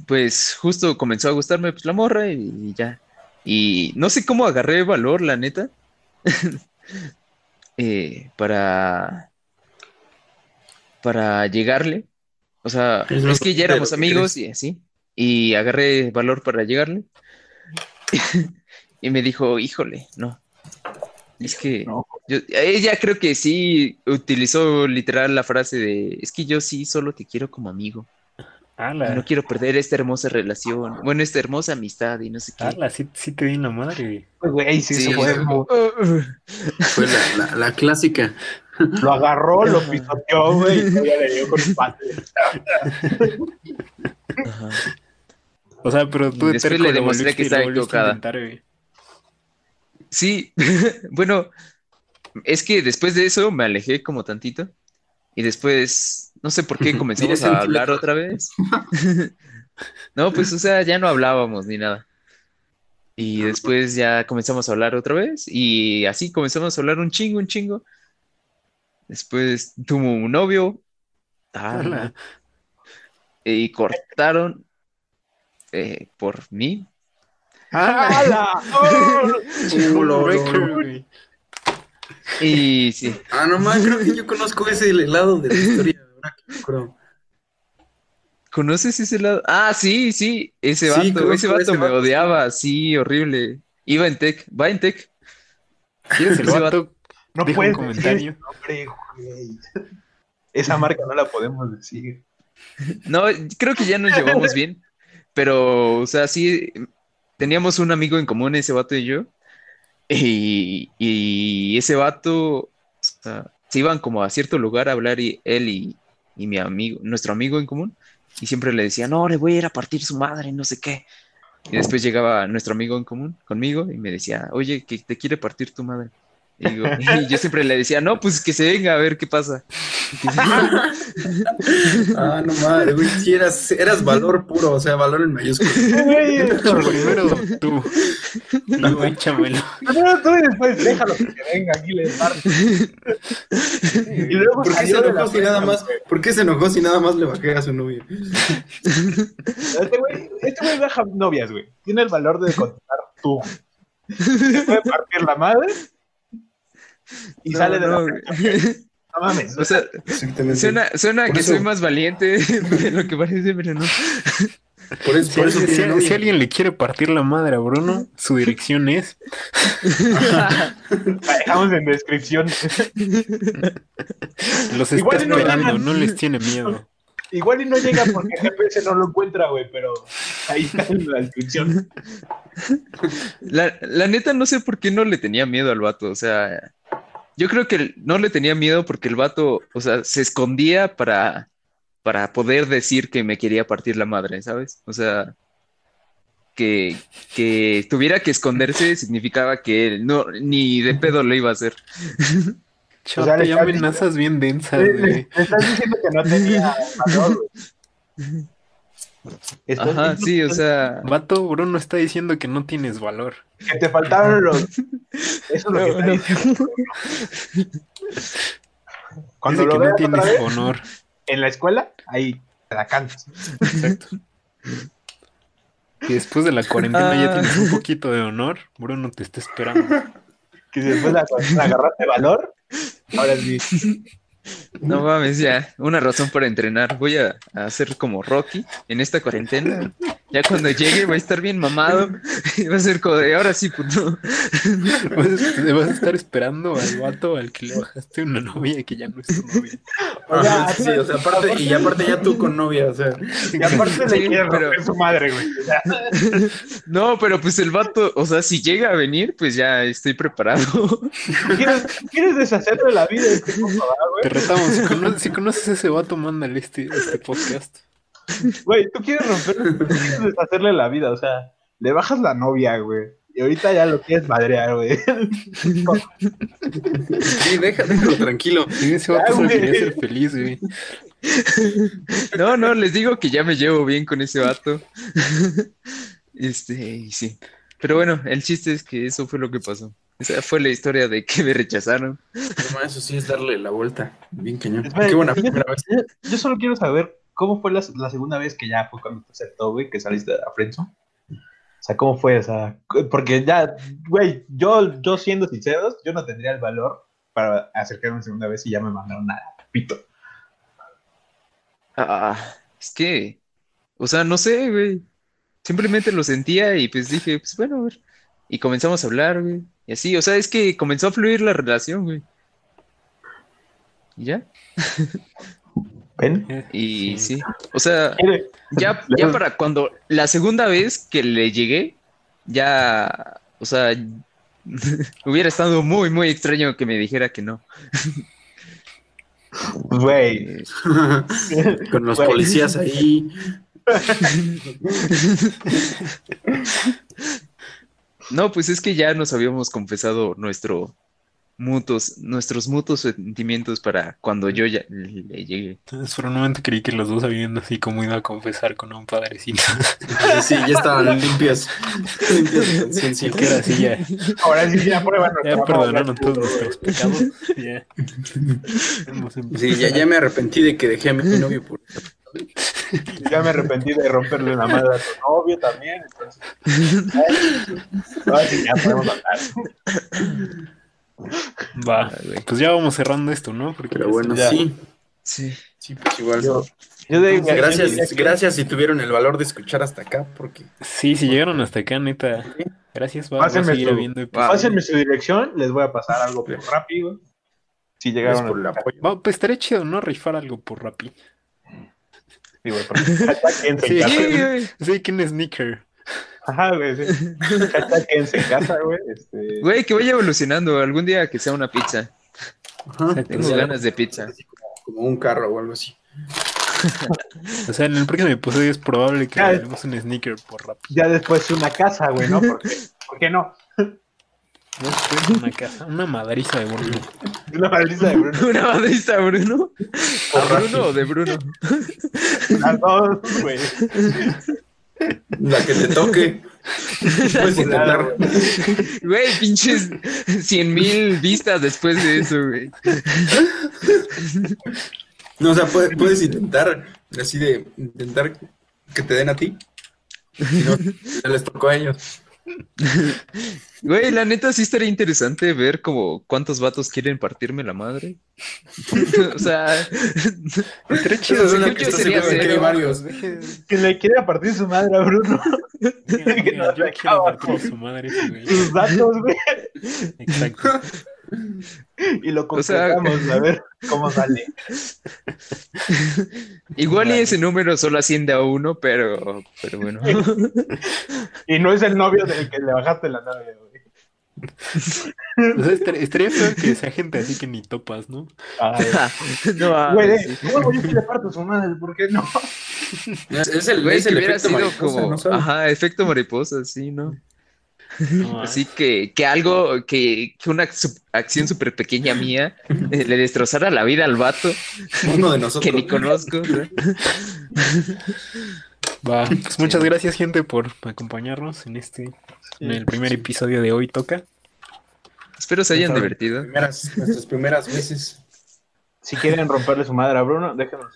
pues justo comenzó a gustarme pues, la morra y, y ya. Y no sé cómo agarré valor, la neta, eh, para, para llegarle. O sea, Es es que ya éramos que amigos y así. Y agarré valor para llegarle. Y me dijo, híjole, no. Es que No. yo- ella creo que sí utilizó literal la frase de, es que yo sí solo te quiero como amigo. Ala. No quiero perder esta hermosa relación, bueno, esta hermosa amistad y no sé qué. Ala, sí, sí te di en la madre, güey. Sí, Sí, fue Fue la, la, la clásica. lo agarró, lo pisoteó, güey, y ya le dio con un pate. Ajá. O sea, pero tú de terco le demostré que estaba equivocada. intentar. Sí, bueno, es que después de eso me alejé como tantito y después, no sé por qué comenzamos a hablar otra vez. No, pues, o sea, ya no hablábamos ni nada. Y después ya comenzamos a hablar otra vez y así comenzamos a hablar un chingo, un chingo. Después tuvo un novio ah, Ala. y cortaron eh, por mí. Ala. ¡Hala! Y sí, Ah, nomás creo que yo conozco ese lado de la historia. Ahora que me acuerdo. ¿Conoces ese lado? Ah, sí, sí, ese vato, ese vato ese me vato, odiaba, sí, horrible. Iba en tech, va en tech. ¿Quieres el Ese vato? No Deja un puedes comentario. decir ese nombre, güey. Esa marca no la podemos decir. No, creo que ya nos llevamos bien, pero, o sea, sí, teníamos un amigo en común, ese vato y yo, y, y ese vato, o sea, se iban como a cierto lugar a hablar y él y, y mi amigo, nuestro amigo en común, y siempre le decía, no, le voy a ir a partir su madre, no sé qué. Y después llegaba nuestro amigo en común conmigo y me decía, oye, que te quiere partir tu madre. Y, digo- y yo siempre le decía, no, pues que se venga a ver qué pasa. Ah, no madre, güey. Sí, eras, eras valor puro, o sea, valor en mayúsculas. Primero tú. Luego échamelo. Primero tú y después déjalo que venga aquí le parto. Y luego ¿Por qué se enojó si nada más? güey. ¿Por qué se enojó si nada más le bajé a su novia? Este güey, este güey baja novias, güey. Tiene el valor de contestar tú. Se puede partir la madre y No, sale de no, la. No mames. O sea, suena, suena que eso- soy más valiente de lo que parece, pero no. Por eso, Si, por eso si- tiene si- novia. si alguien le quiere partir la madre a Bruno, su dirección es. La dejamos en descripción. Los está Igual y no esperando, llaman. no les tiene miedo. Igual y no llega porque el GPS no lo encuentra, güey, pero ahí está en la descripción. La, la neta no sé por qué no le tenía miedo al vato, o sea, yo creo que no le tenía miedo porque el vato, o sea, se escondía para, para poder decir que me quería partir la madre, ¿sabes? O sea, que, que tuviera que esconderse significaba que él no, ni de pedo lo iba a hacer. Sea, ya estás amenazas bien densas, güey. estás diciendo que no tenía valor, güey. Estás Ajá, diciendo sí, o sea, Vato, Bruno está diciendo que no tienes valor. Que te faltaron los. Eso es lo que No, está diciendo. Cuando Dice lo que no veas otra tienes vez honor. en la escuela, ahí te la cantas. Exacto. Y después de la cuarentena ya Ah. tienes un poquito de honor, Bruno te está esperando. Que si después la, la agarraste valor, ahora sí. No mames, ya, una razón para entrenar. Voy a, a hacer como Rocky en esta cuarentena. Ya cuando llegue va a estar bien mamado. Y va a ser como de ahora sí, puto. Vas a, vas a estar esperando al vato al que le bajaste una novia que ya no es tu novia. O sea, Ajá, sí, o sea, aparte, y aparte ya tú con novia, o sea. Y aparte Sí, le quieres pero- romper su madre, güey. O sea, No, pero pues el vato, o sea, si llega a venir, pues ya estoy preparado. ¿quieres, quieres deshacerle la vida este güey? Te retamos, si conoces, si conoces a ese vato, mándale este, este podcast. Güey, tú quieres romper, tú quieres deshacerle la vida, o sea, le bajas la novia, güey. Y ahorita ya lo quieres madrear, güey. Sí, déjalo tranquilo. Y ese vato Ah, solo güey. quería ser feliz, güey. No, no, les digo que ya me llevo bien con ese vato. Este, y sí. Pero bueno, el chiste es que eso fue lo que pasó. Esa fue la historia de que me rechazaron. No, eso sí es darle la vuelta. Bien cañón. Espera, Qué buena yo- primera vez. Yo solo quiero saber cómo fue la, segunda vez que ya fue cuando te aceptó, güey, que saliste la prensa. O sea, ¿cómo fue? O sea, porque ya, güey, yo, yo siendo sinceros, yo no tendría el valor para acercarme segunda vez y ya me mandaron a pito. Ah, es que, o sea, no sé, güey. Simplemente lo sentía y pues dije, pues bueno, a ver. Y comenzamos a hablar, güey. Y así, o sea, es que comenzó a fluir la relación, güey. ¿Y ya? ¿Ven? Eh, Y sí. O sea, ¿Quiere- ya, Le- ya para cuando la segunda vez que le llegué, ya, o sea, hubiera estado muy, muy extraño que me dijera que no. Güey. Con los policías ahí. No, pues es que ya nos habíamos confesado nuestro mutuos, nuestros mutuos sentimientos para cuando yo ya le llegué. Entonces, por un momento creí que los dos habían así como ido a confesar con un padrecito. Sí, ya estaban limpios. Limpios de conciencia. Y que era así, ya, Ahora sí ya prueban ya perdonaron todos nuestros pecados. Ya. Sí, ya, ya me arrepentí de que dejé a mi novio por Ya me arrepentí de romperle la madre a tu novio también. Entonces, ahora sí ya podemos hablar. Va, Ah, güey. pues ya vamos cerrando esto, ¿no? Porque Pero bueno, Ya. sí. Sí. Sí, pues igual. Yo- Yo de- yo diría Gracias, que- gracias si tuvieron el valor de escuchar hasta acá, porque Sí, si llegaron hasta acá, neta. Gracias, va, va a seguir su- episodios. Pásenme su dirección, les voy a pasar algo por rápido. Si gracias llegaron por el a... apoyo. Va, pues estaría chido, ¿no? Rifar algo por Rappi. Sí, güey, porque Sí. Sí, güey. Sí, ¿quién sneaker? Ajá, güey, sí. Quédense en casa, güey. Este, Güey, que vaya evolucionando. Algún día que sea una pizza. Ajá. Tengo ganas de pizza. Como, un carro o algo así. O sea, en el próximo episodio es probable que hagamos un sneaker por rap. ya después una casa, güey, ¿no? ¿Por qué no? No es una casa, una madriza de Bruno. Una maldita de Bruno. ¿Una madriza, Bruno? ¿A Bruno o de Bruno? Las dos, güey. La que te toque. Puedes intentar. Güey, pinches 100 mil vistas después de eso, güey. No, o sea, puedes, puedes intentar, así de intentar que te den a ti. Si no, les tocó a ellos. Güey, la neta sí estaría interesante ver como cuántos vatos quieren partirme la madre. o sea, Estaría chido, Pero según yo yo sería varios. Deje- Que le quiere partir su madre a Bruno. que nos Yo quiero partir su madre. Sus datos, güey. Exacto. Y lo O sea- concretamos a ver cómo sale. igual y ese número solo asciende a uno, pero, pero bueno. Y no es el novio del que le bajaste la novia, güey. O sea, estaría, estaría feo que sea gente así que ni topas, ¿no? Ay, no, Güey, sí. ¿cómo yo que le parto su madre? ¿Por qué no? Es, es el, Güey, es el hubiera efecto sido mariposa, como, ajá, efecto mariposa, sí, ¿no? No, Así que, que algo, que, que una acción súper pequeña mía eh, le destrozara la vida al vato Uno de nosotros. que ni conozco. ¿no? Va, pues muchas gracias, gente, por acompañarnos en este, en el primer episodio de Hoy Toca. Espero se hayan divertido. Primeras, nuestras primeras veces. Si quieren romperle su madre a Bruno, déjenos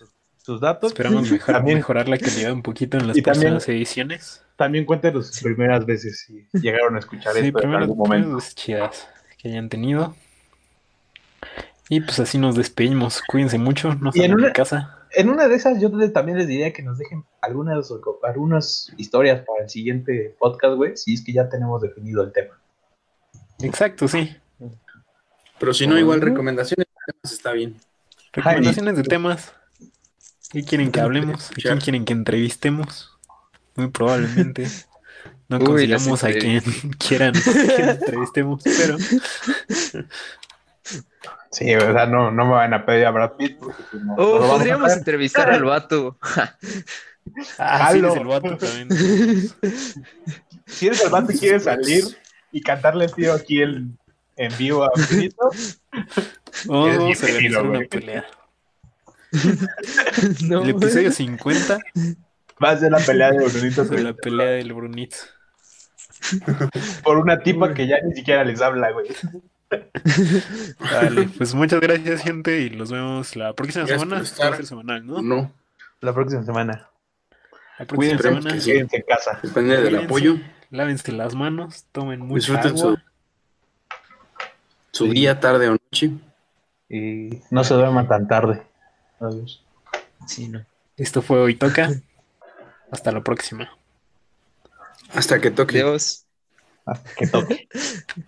sus, datos. Esperamos mejor- También- mejorar la calidad un poquito en las Y también- próximas ediciones. También cuéntenos sus primeras veces si llegaron a escuchar Sí, esto en algún momento. chidas que hayan tenido. Y pues así nos despedimos. Cuídense mucho, no salgan de una- casa. En una de esas, yo también les diría que nos dejen algunas, algunas historias para el siguiente podcast, güey, si es que ya tenemos definido el tema. Exacto, sí. Pero si no, igual recomendaciones de temas está bien. Recomendaciones de temas. ¿Qué quieren que hablemos? ¿A quién quieren que entrevistemos? Muy probablemente. No Uy, consigamos a quien quieran que entrevistemos, pero Sí, o sea, no, no me van a pedir a Brad Pitt. Pues, no, no O lo vamos a podríamos entrevistar al vato. ah, sí, eres el vato también. Si eres el vato y quieres salir y cantarle el tío aquí en, en vivo a Brunito, Oh, Eres vamos a bienvenido, organizar una pelea. No, El episodio 50 va a ser la pelea de Brunito de la pelea del Brunito. por una tipa que ya ni siquiera les habla, güey. Vale, pues muchas gracias, gente, y los vemos la próxima Gracias semana. por estar. Va a ser semanal, ¿no? No, La próxima semana. La próxima Cuídense, semana. quédense en casa. depende del apoyo. Lávense las manos, tomen mucha Disfruten su, agua. su día, tarde o noche. Y no se duerman tan tarde. Adiós. Sí, no. Esto fue Hoy Toca. Hasta la próxima. Hasta que toque. Adiós. Hasta que toque.